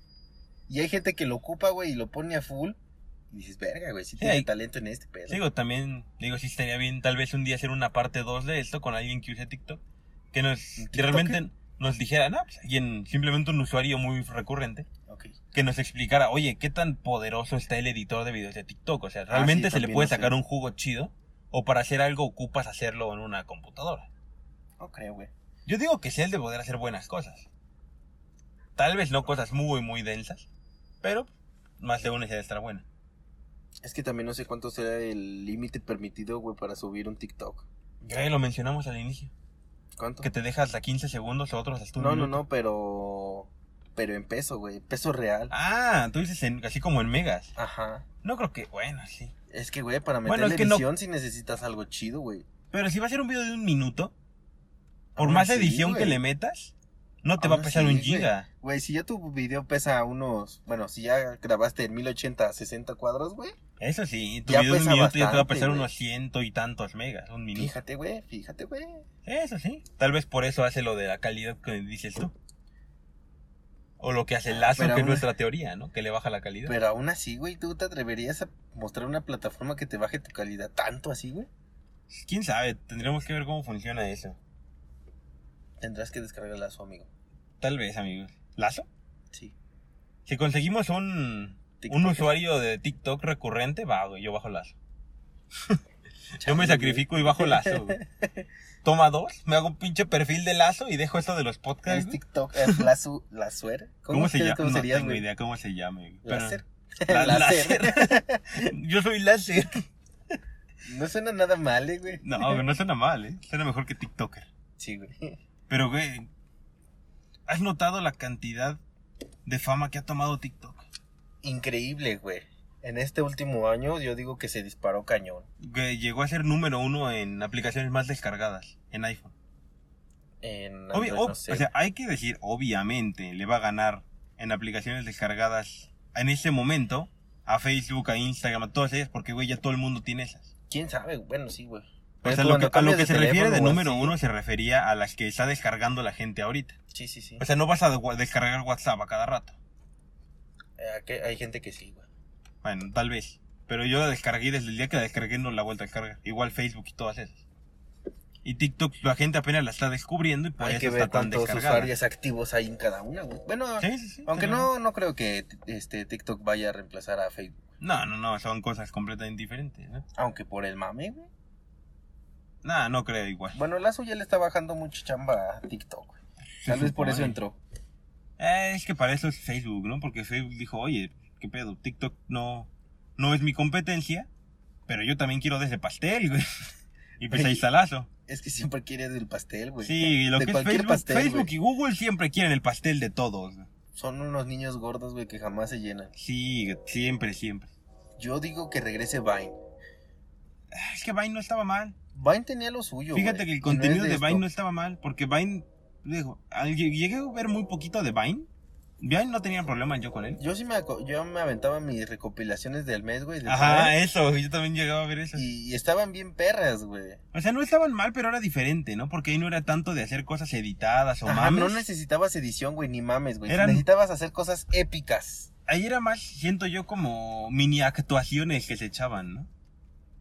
Y hay gente que lo ocupa, güey, y lo pone a full. Y dices, verga, güey, sí, tiene hay- talento en este pedo. Digo, también, digo, sí estaría bien tal vez un día hacer una parte 2 de esto con alguien que use TikTok. Que nos, ¿Un que realmente? Nos dijera, no, pues alguien, simplemente un usuario muy recurrente, que nos explicara, oye, qué tan poderoso está el editor de videos de TikTok. O sea, realmente Ah, sí, se le puede sé. sacar un jugo chido, o para hacer algo ocupas hacerlo en una computadora. No creo, güey. Yo digo que sí, él de poder hacer buenas cosas. Tal vez no cosas muy, muy densas, pero más de una se debe estar buena. Es que también no sé cuánto será el límite permitido, güey, para subir un TikTok. Ya lo mencionamos al inicio, ¿Cuánto? que te dejas hasta 15 segundos o otros hasta un No, no, minuto. no, pero. Pero en peso, güey. Peso real. Ah, tú dices en- así como en megas. Ajá. No creo que, bueno, sí. Es que, güey, para meter Bueno, es que no- edición si necesitas algo chido, güey. Pero si va a ser un video de un minuto, por Aún más edición que le metas, no te va a pesar un güey. giga. Güey, si ya tu video pesa unos. Bueno, si ya grabaste en 1080 a 60 cuadros, güey. Eso sí, tu Ya video de un minuto ya te va a pesar unos ciento y tantos megas, un minuto. Fíjate, güey, fíjate, güey. Eso sí. Tal vez por eso hace lo de la calidad que dices tú. O lo que hace el lazo, Pero que es nuestra teoría, ¿no? Que le baja la calidad. Pero aún así, güey, ¿tú te atreverías a mostrar una plataforma que te baje tu calidad tanto así, güey? ¿Quién sabe? Tendremos que ver cómo funciona eso. Tendrás que descargarla a su amigo. Tal vez, amigos. ¿Lazo? Sí. Si conseguimos un, un usuario de TikTok recurrente, va, güey, yo bajo lazo. *laughs* Yo me sacrifico y bajo lazo, güey. *laughs* Toma dos, me hago un pinche perfil de lazo y dejo esto de los podcasts. ¿Es. TikTok? ¿Es la, su, la suer? ¿Cómo, se llama? ¿Cómo no serías, tengo güey? idea cómo se llame. Pero- Láser. La- *laughs* Láser. láser. Yo soy láser. No suena nada mal, eh, güey. No, güey, no suena mal, ¿eh? Suena mejor que TikToker. Sí, güey. Pero, güey, ¿has notado la cantidad de fama que ha tomado TikTok? Increíble, güey. En este último año yo digo que se disparó cañón. Que llegó a ser número uno en aplicaciones más descargadas en iPhone. En Obvio- Android, ob- no sé. O sea, hay que decir, obviamente, le va a ganar en aplicaciones descargadas en ese momento a Facebook, a Instagram, a todas ellas, porque, güey, ya todo el mundo tiene esas. ¿Quién sabe? Bueno, sí, güey. Sea, tú lo que, a lo que se refiere de número así- uno se refería a las que está descargando la gente ahorita. Sí, sí, sí. O sea, no vas a de- descargar WhatsApp a cada rato. Eh, hay gente que sí, güey. Bueno, tal vez. Pero yo la descargué desde el día que la descargué no la he vuelto a descargar. Igual Facebook y todas esas. Y TikTok la gente apenas la está descubriendo y por hay eso que está ver tan cuántos descargada. usuarios activos hay en cada una, güey. Bueno, Sí, sí, sí. aunque pero- no, no creo que este TikTok vaya a reemplazar a Facebook. No, no, no, son cosas completamente diferentes, ¿no? Aunque por el mame, güey. Nah, no creo igual. Bueno, Lazo ya le está bajando mucha chamba a TikTok, güey. Se Tal vez por eso entró. Eh, es que para eso es Facebook, ¿no? Porque Facebook dijo, oye, ¿qué pedo? TikTok no, no es mi competencia, pero yo también quiero de ese pastel, güey. *laughs* Y pues ahí está Lazo. Es que siempre quiere del pastel, güey. Sí, lo De que es Facebook, pastel, Facebook y Google siempre quieren el pastel de todos. Son unos niños gordos, güey, que jamás se llenan. Sí, siempre, siempre. Yo digo que regrese Vine. Ah, Es que Vine no estaba mal. Vine tenía lo suyo, Fíjate güey, que el no contenido de esto. Vine no estaba mal, porque Vine, digo, llegué a ver muy poquito de Vine. Vine no tenía problema yo con él. Yo sí me, yo me aventaba mis recopilaciones del mes, güey. de Ajá, Vine, eso, yo también llegaba a ver eso. y, y estaban bien perras, güey. O sea, no estaban mal, pero era diferente, ¿no? Porque ahí no era tanto de hacer cosas editadas o Ajá, mames. no necesitabas edición, güey, ni mames, güey. Eran- Necesitabas hacer cosas épicas. Ahí era más, siento yo, como mini actuaciones que se echaban, ¿no?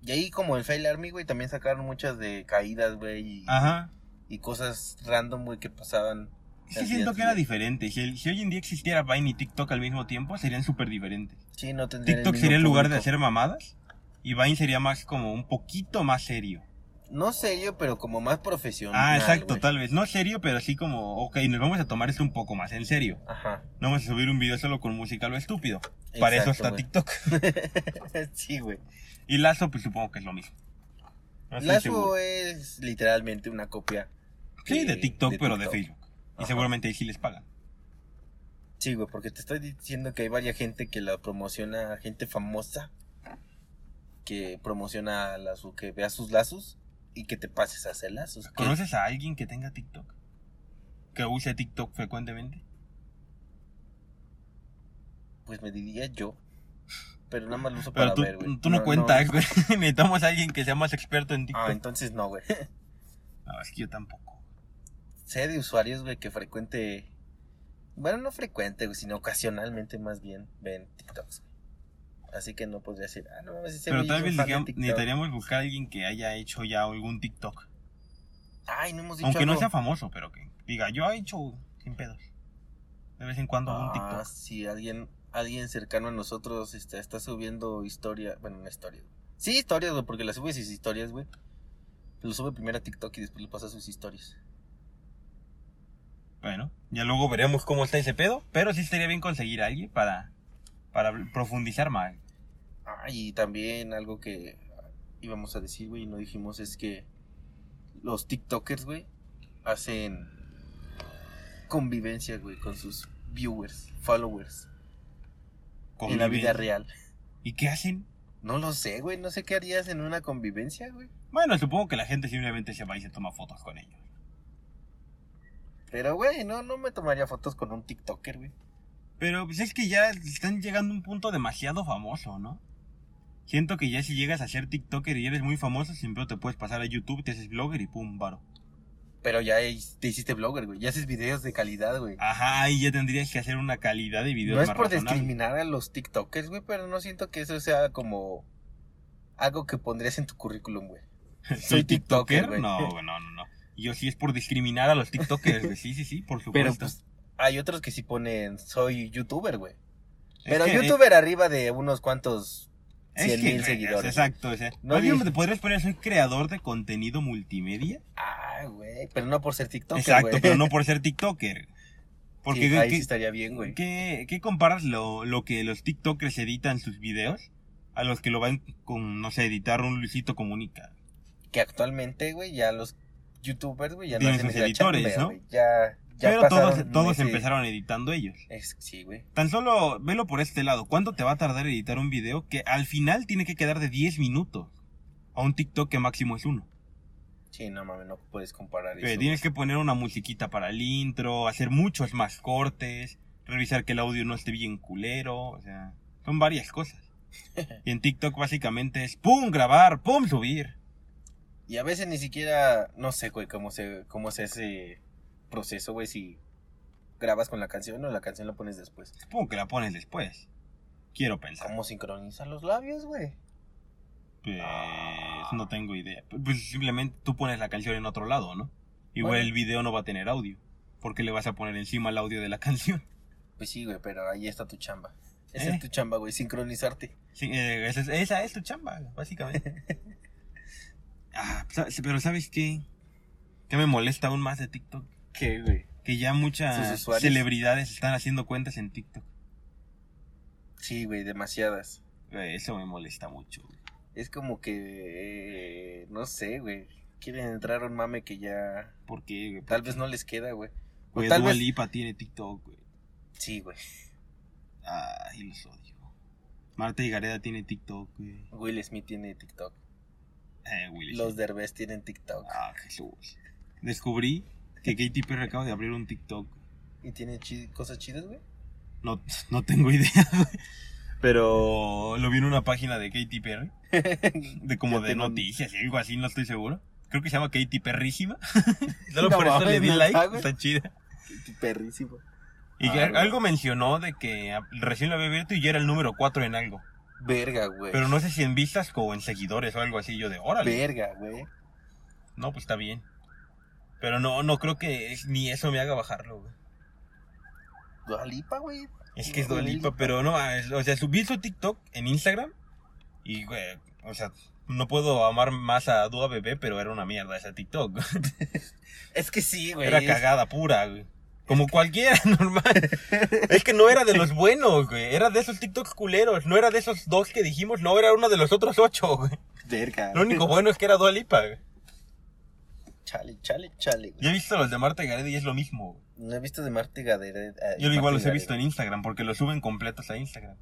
Y ahí, como el Fail Army, güey, también sacaron muchas de caídas, güey, y, Ajá. Y cosas random, güey, que pasaban. Es que siento que era diferente. Si, el- si hoy en día existiera Vine y TikTok al mismo tiempo, serían súper diferentes. Sí, no TikTok sería en lugar de hacer mamadas y Vine sería más como un poquito más serio. No serio, pero como más profesional. Ah, exacto, tal vez. No serio, pero así como, ok, nos vamos a tomar esto un poco más en serio. Ajá. No vamos a subir un video solo con música lo estúpido. Para eso está TikTok. *laughs* sí, güey. Y Lazo, pues supongo que es lo mismo. No Lazo seguro. es literalmente una copia. Sí, de TikTok, pero de. Facebook. Y seguramente ahí sí les pagan. Sí, güey, porque te estoy diciendo que hay varias gente que la promociona, gente famosa, que promociona a Lazo, que vea sus lazos y que te pases a hacer lazos. ¿Conoces a alguien que tenga TikTok? Que use TikTok frecuentemente. Pues me diría yo. Pero nada más lo uso Pero para tú, ver, güey. tú no, cuentas, güey. *laughs* Necesitamos a alguien que sea más experto en Ah, TikTok. entonces no, güey. *laughs* No, es que yo tampoco. Sé de usuarios, güey, que frecuente. Bueno, no frecuente, güey, sino ocasionalmente más bien ven TikToks, güey. Así que no podría decir, ah, no mames, ese Pero tal vez necesitaríamos buscar a alguien que haya hecho ya algún TikTok. Ay, no hemos dicho Aunque no sea famoso, pero que diga, yo he hecho sin pedos. De vez en cuando un Ah, TikTok. si alguien, alguien cercano a nosotros este, está subiendo historia, bueno, una historia. Sí, historias, güey, porque la sube sus historias, güey. Lo sube primero a TikTok y después lo pasa sus historias. Bueno, ya luego veremos cómo está ese pedo. Pero sí estaría bien conseguir a alguien para, para profundizar más. Ah, y también algo que íbamos a decir, güey, y no dijimos es que los TikTokers, güey, hacen convivencia, güey, con sus viewers, followers, en la vida real. ¿Y qué hacen? No lo sé, güey, no sé qué harías en una convivencia, güey. Bueno, supongo que la gente simplemente se va y se toma fotos con ellos. Pero, güey, no, no me tomaría fotos con un TikToker, güey. Pero pues es que ya están llegando a un punto demasiado famoso, ¿no? Siento que ya si llegas a ser TikToker y eres muy famoso, siempre te puedes pasar a YouTube, te haces blogger y pum, varo. Pero ya te hiciste blogger, güey. Ya haces videos de calidad, güey. Ajá, y ya tendrías que hacer una calidad de videos No es por razonable. discriminar a los TikTokers, güey, pero no siento que eso sea como algo que pondrías en tu currículum, güey. *laughs* ¿Soy TikToker, TikToker? güey. No, güey, no, no, no. Yo sí es por discriminar a los TikTokers, güey. Sí, sí, sí, por supuesto. Pero pues hay otros que sí ponen soy youtuber, güey. Es Pero que, youtuber arriba de unos cuantos cien que, mil seguidores. Exacto, o sea. No te podrías poner, soy creador de contenido multimedia. Ah, güey. Pero no por ser TikToker, Exacto, pero no *laughs* por ser TikToker. Porque, Sí, ¿qué- ahí qué- sí estaría bien, güey. ¿Qué, qué comparas lo, lo que los TikTokers editan sus videos a los que lo van con, no sé, editar un Luisito Comunica? Que actualmente, güey, ya los youtubers, güey, ya no hacen sus editores, chamba, ¿no? güey. Ya, ya Pero todos, todos ese- empezaron editando ellos. Es, sí, güey. Tan solo velo por este lado. ¿Cuánto te va a tardar editar un video que al final tiene que quedar de 10 minutos? A un TikTok que máximo es uno. Sí, no mames, no puedes comparar eso. tienes que poner una musiquita para el intro, hacer muchos más cortes, revisar que el audio no esté bien culero, o sea, son varias cosas. *laughs* Y en TikTok básicamente es pum, grabar, pum, subir. Y a veces ni siquiera, no sé, güey, cómo se, cómo se ese proceso, güey, si grabas con la canción o la canción la pones después. Supongo que la pones después. Quiero pensar. ¿Cómo sincronizan los labios, güey? Pues no tengo idea. Pues simplemente tú pones la canción en otro lado, ¿no? Igual Bueno. el video no va a tener audio. Porque le vas a poner encima el audio de la *laughs* canción. Pues sí, güey, pero ahí está tu chamba. Esa ¿Eh? es tu chamba, güey, sincronizarte. Sí, eh, esa, es, esa es tu chamba, básicamente. *laughs* ah, pero ¿sabes qué? ¿Qué me molesta aún más de TikTok? ¿Qué, güey? Que ya muchas celebridades están haciendo cuentas en TikTok. Sí, güey, demasiadas. Güey, Eso me molesta mucho. güey. Es como que, eh, no sé, güey. Quieren entrar a un mame que ya ¿Por qué? güey? tal vez no les queda, güey. Güey, Dua vez... Lipa tiene TikTok, güey. Sí, güey. Ay, los odio. Marta y Gareda tiene TikTok, güey. Will Smith tiene TikTok. Eh, Los. Derbez tienen TikTok. Ah, Jesús. Descubrí que Katy Perry acaba de abrir un TikTok. ¿Y tiene cosas chidas, güey? No, no tengo idea, *laughs* güey. Pero lo vi en una página de Katy Perry. *laughs* De como de tengo noticias y algo así, no estoy seguro. Creo que se llama Katy Perrísima. *laughs* Solo No por eso le di ¿neta, like. Está chida. Perrísimo. Y Ah, algo mencionó de que recién lo había abierto y ya era el número 4 en algo. Verga, güey. Pero no sé si en vistas o en seguidores o algo así. Yo de, órale. Verga, güey. No, pues está bien. Pero no, no creo que es- ni eso me haga bajarlo, güey. Dua Lipa, güey. Es que es Dua Dua Lipa, Lipa. pero no, es- o sea, subí su TikTok en Instagram y, güey, o sea, no puedo amar más a Dua Bebé, pero era una mierda ese TikTok. *laughs* Es que sí, güey. Era cagada pura, güey. Como cualquiera, *laughs* normal. Es que no era de los buenos, güey. Era de esos TikToks culeros. No era de esos dos que dijimos, no, era uno de los otros ocho, güey. Verga. Lo único bueno es que era Dua Lipa, güey. Chale, chale, chale. Yo he visto los de Marta Gareda y es lo mismo, güey. No he visto de Marta Gaderet. Yo igual los he visto en Instagram porque los suben completos a Instagram.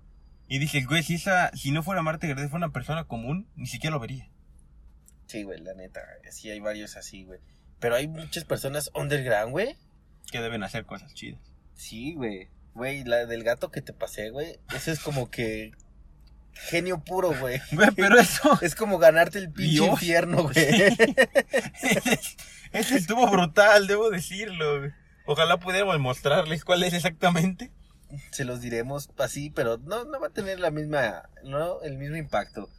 Y dije, güey, si esa, si no fuera Marta Gareda, fuera una persona común, ni siquiera lo vería. Sí, güey, la neta. Sí, hay varios así, güey. Pero hay muchas personas underground, güey. Que deben hacer cosas chidas. Sí, güey. Güey, la del gato que te pasé, güey. Eso es como que. Genio puro, güey. *laughs* Güey, pero eso. Es como ganarte el pinche Dios. infierno, güey. ese, ese estuvo brutal, debo decirlo. güey. Ojalá pudiéramos mostrarles cuál es exactamente. Se los diremos así, pero no, no va a tener la misma. No, el mismo impacto.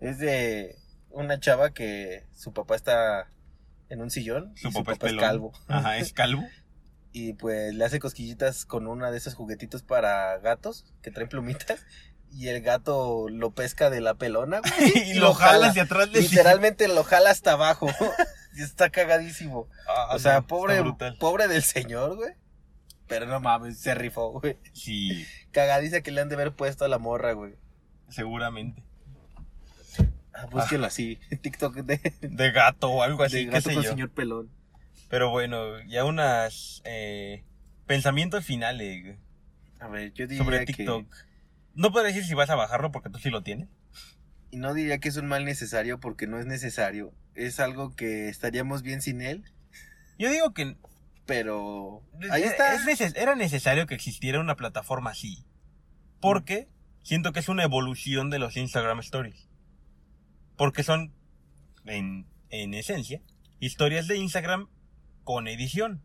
Es de una chava que su papá está en un sillón. Su y papá, es, pelón. calvo. Ajá, es calvo. *laughs* y pues le hace cosquillitas con una de esos juguetitos para gatos que traen plumitas y el gato lo pesca de la pelona güey, *laughs* y lo jala hacia atrás de sí. literalmente lo jala hasta abajo. *laughs* Y está cagadísimo. Ah, o sea no, pobre pobre del señor güey. Pero no mames se rifó güey. Sí, cagadiza que le han de haber puesto a la morra güey. Seguramente. ah, búsquenlo así TikTok de, De gato o algo así, de qué gato sé con yo. señor pelón Pero bueno, ya unas eh, pensamientos finales güey, a ver yo diría sobre que TikTok. No puedo decir si vas a bajarlo porque tú sí lo tienes. Y no diría que es un mal necesario porque no es necesario. Es algo que estaríamos bien sin él, Yo digo que pero ahí está. Es neces- era necesario que existiera una plataforma así. Porque siento que es una evolución de los Instagram Stories. Porque son, en, en esencia, historias de Instagram con edición.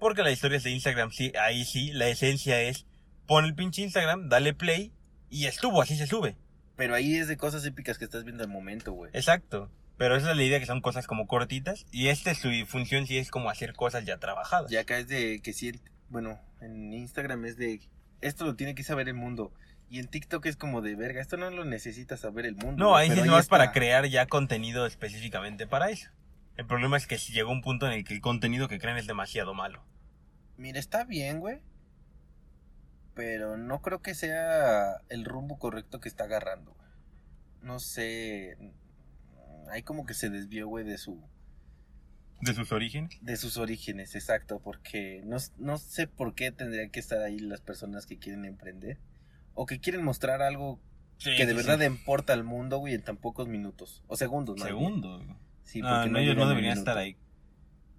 Porque las historias de Instagram, sí, ahí sí, la esencia es pon el pinche Instagram, dale play y estuvo, así se sube. Pero ahí es de cosas épicas que estás viendo al momento, güey. Exacto. Pero esa es la idea que son cosas como cortitas. Y esta su función sí es como hacer cosas ya trabajadas. Ya acá es de que sí, bueno, en Instagram es de esto lo tiene que saber el mundo. Y en TikTok es como de verga, esto no lo necesita saber el mundo. No, ahí sí es más para crear ya contenido específicamente para eso. El problema es que si llegó un punto en el que el contenido que crean es demasiado malo. Mira, está bien, güey. Pero no creo que sea el rumbo correcto que está agarrando, güey. No sé. Ahí como que se desvió, güey, de su De sus orígenes. de sus orígenes, exacto, porque no, no sé por qué tendrían que estar ahí las personas que quieren emprender o que quieren mostrar algo que de verdad importa al mundo, güey, en tan pocos minutos o segundos, más bien. Segundo. Sí, no, porque no, ellos no deberían estar ahí.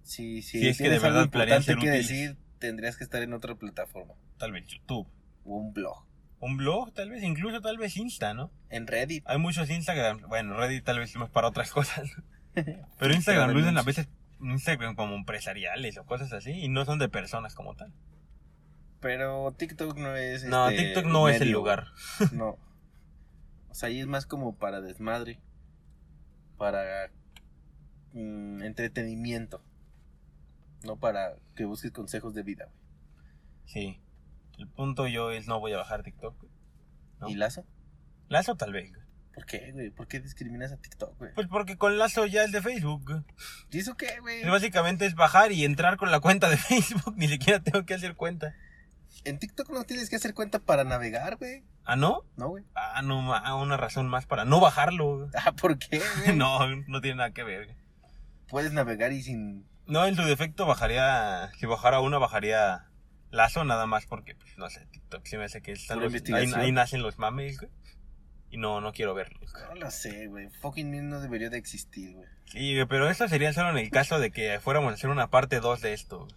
Sí, sí. Si es que de verdad planean ser que útiles. decir, tendrías que estar en otra plataforma Tal vez YouTube. o un blog, Un blog, tal vez, incluso tal vez Insta, ¿no? en Reddit. Hay muchos Instagram. Bueno, Reddit tal vez más para otras *laughs* cosas. *laughs* Pero Instagram lo usan a veces Instagram como empresariales o cosas así y no son de personas como tal. Pero TikTok no es No, este, TikTok no es el lugar. No. O sea, ahí es más como para desmadre. Para mm, entretenimiento. No para que busques consejos de vida. güey. Sí. El punto yo es no voy a bajar TikTok. ¿no? ¿Y Lazo? Lazo tal vez. güey. ¿Por qué, güey? ¿Por qué discriminas a TikTok, güey? Pues porque con Lazo ya es de Facebook. güey. ¿Y eso qué, güey? Y básicamente es bajar y entrar con la cuenta de *laughs* Facebook. Ni siquiera tengo que hacer cuenta. En TikTok no tienes que hacer cuenta para navegar, güey. ¿Ah, no? ¿No, güey? Ah, no, una razón más para no bajarlo. güey. Ah, ¿por qué, *laughs* güey? No, no tiene nada que ver. güey. Puedes navegar y sin... No, en su defecto bajaría, si bajara una, bajaría Lazo nada más porque, pues, no sé, TikTok se me hace que están los- ahí, nacen los mames, güey. Y no, no quiero verlos. güey. No lo sé, güey. Fucking no debería de existir, güey. Sí, güey, pero esto sería solo en el caso de que fuéramos a hacer una parte 2 de esto. güey.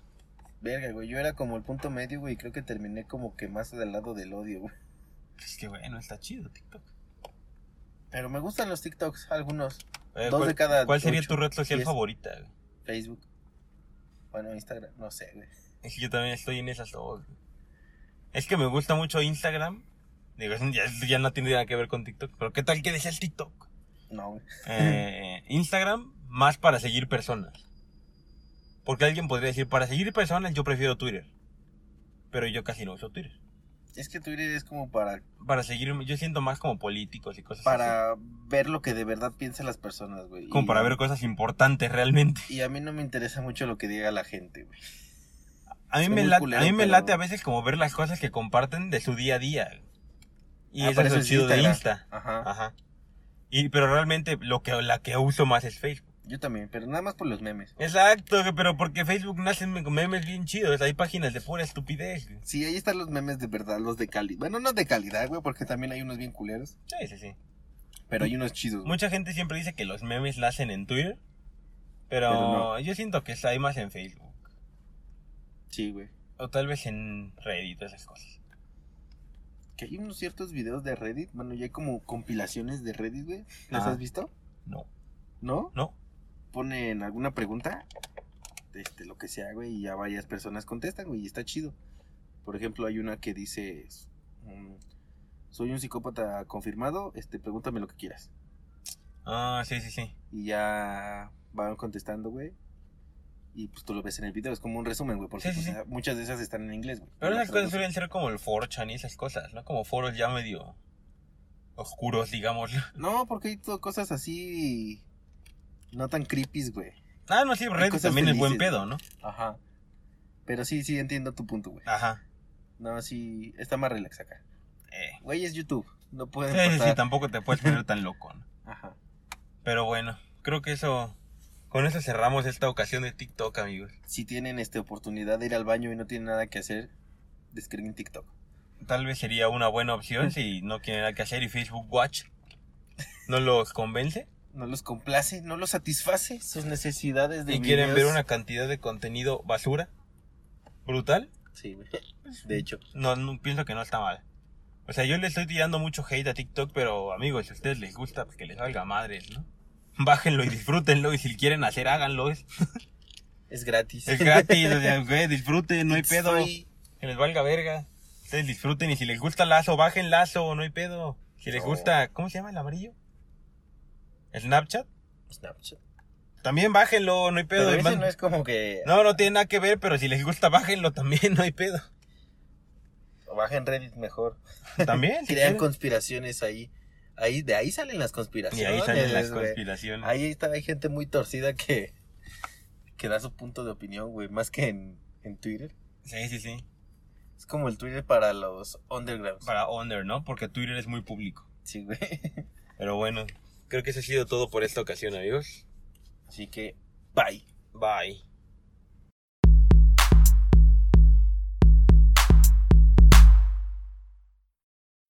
Verga, güey. Yo era como el punto medio, güey. y Creo que terminé como que más del lado del odio, güey. Es que bueno, está chido TikTok. Pero me gustan los TikToks, algunos. Eh, Dos ¿cuál, de cada ¿Cuál sería ocho, tu red social favorita? güey? Facebook. Bueno, Instagram. No sé, güey. Es que yo también estoy en esas dos. güey. Es que me gusta mucho Instagram. Digo, ya, ya no tiene nada que ver con TikTok. Pero ¿qué tal que el TikTok? No, güey. Eh, Instagram más para seguir personas. Porque alguien podría decir, para seguir personas yo prefiero Twitter. Pero yo casi no uso Twitter. Es que Twitter es como para, Para seguir, yo siento más como políticos y cosas así. para ver lo que de verdad piensan las personas, güey. Como Y- para ver cosas importantes realmente. Y a mí no me interesa mucho lo que diga la gente, güey. A mí, me late, culero, a mí me pero- late a veces como ver las cosas que comparten de su día a día. Y Ah, eso para es es chido de. Insta. Ajá. Ajá. Y, pero realmente lo que, la que uso más es Facebook. Yo también, pero nada más por los memes. Exacto, pero porque Facebook nacen memes bien chidos. Hay páginas de pura estupidez. güey. Sí, ahí están los memes de verdad, los de calidad. Bueno, no de calidad, güey, porque también hay unos bien culeros. Sí, sí, sí. Pero hay unos chidos, güey. Mucha gente siempre dice que los memes nacen en Twitter. Pero, Pero no. yo siento que hay más en Facebook. Sí, güey. O tal vez en Reddit, esas cosas. Que hay unos ciertos videos de Reddit. Bueno, ya hay como compilaciones de Reddit, güey. ¿Las Ajá. has visto? No. ¿No? No. Ponen alguna pregunta, este, lo que sea, güey, y ya varias personas contestan, güey, y está chido. Por ejemplo, hay una que dice, mm, soy un psicópata confirmado, este, pregúntame lo que quieras. Ah, sí, sí, sí. Y ya van contestando, güey. Y pues tú lo ves en el video, es como un resumen, güey, porque Sí, sí, pues, muchas de esas están en inglés, güey. Pero esas cosas traducen. suelen ser como el 4chan y esas cosas, ¿no? Como foros ya medio oscuros, digámoslo. No, porque hay cosas así no tan creepy, güey. Ah, no, sí, Reddit también es buen felices, pedo, ¿no? Ajá. Pero sí, sí entiendo tu punto, güey. Ajá. No, sí, está más relax acá. Eh. Güey, es YouTube. No pueden Sí, sí, pasar. sí, tampoco te puedes poner tan loco, ¿no? *laughs* Ajá. Pero bueno, creo que eso. Con eso cerramos esta ocasión de TikTok, amigos. Si tienen este oportunidad de ir al baño y no tienen nada que hacer, descarguen TikTok. Tal vez sería una buena opción *laughs* si no quieren nada que hacer y Facebook Watch no los convence No los complace, no los satisface sus necesidades de y quieren ver una cantidad de contenido basura brutal. Sí, güey. De hecho. No, no pienso que no está mal. O sea, yo le estoy tirando mucho hate a TikTok, pero amigos, si a ustedes les gusta, pues que les valga madres, ¿no? Bájenlo y disfrútenlo y si quieren hacer, háganlo. Es, Es gratis. es gratis, o sea, *laughs* güey, disfruten, no hay pedo. free. Que les valga verga. Ustedes disfruten y si les gusta lazo, bajen lazo, no hay pedo. Si les No. gusta, ¿cómo se llama el amarillo? Snapchat. Snapchat. También bájenlo, no hay pedo. Pero ese man- no es como que no, no tiene nada que ver, pero si les gusta, bájenlo también, *laughs* no hay pedo. bajen Reddit mejor. También, *laughs* si Crean conspiraciones ahí. Ahí, de ahí salen las Y conspiraciones. ahí salen las conspiraciones. Ahí está, hay gente muy torcida que, que da su punto de opinión, güey, más que en, en Twitter. Sí, sí, sí. Es como el Twitter para los undergrounds. Para Under, ¿no? Porque Twitter es muy público. Sí, güey. Pero bueno, creo que eso ha sido todo por esta ocasión, amigos. Así que, bye. Bye.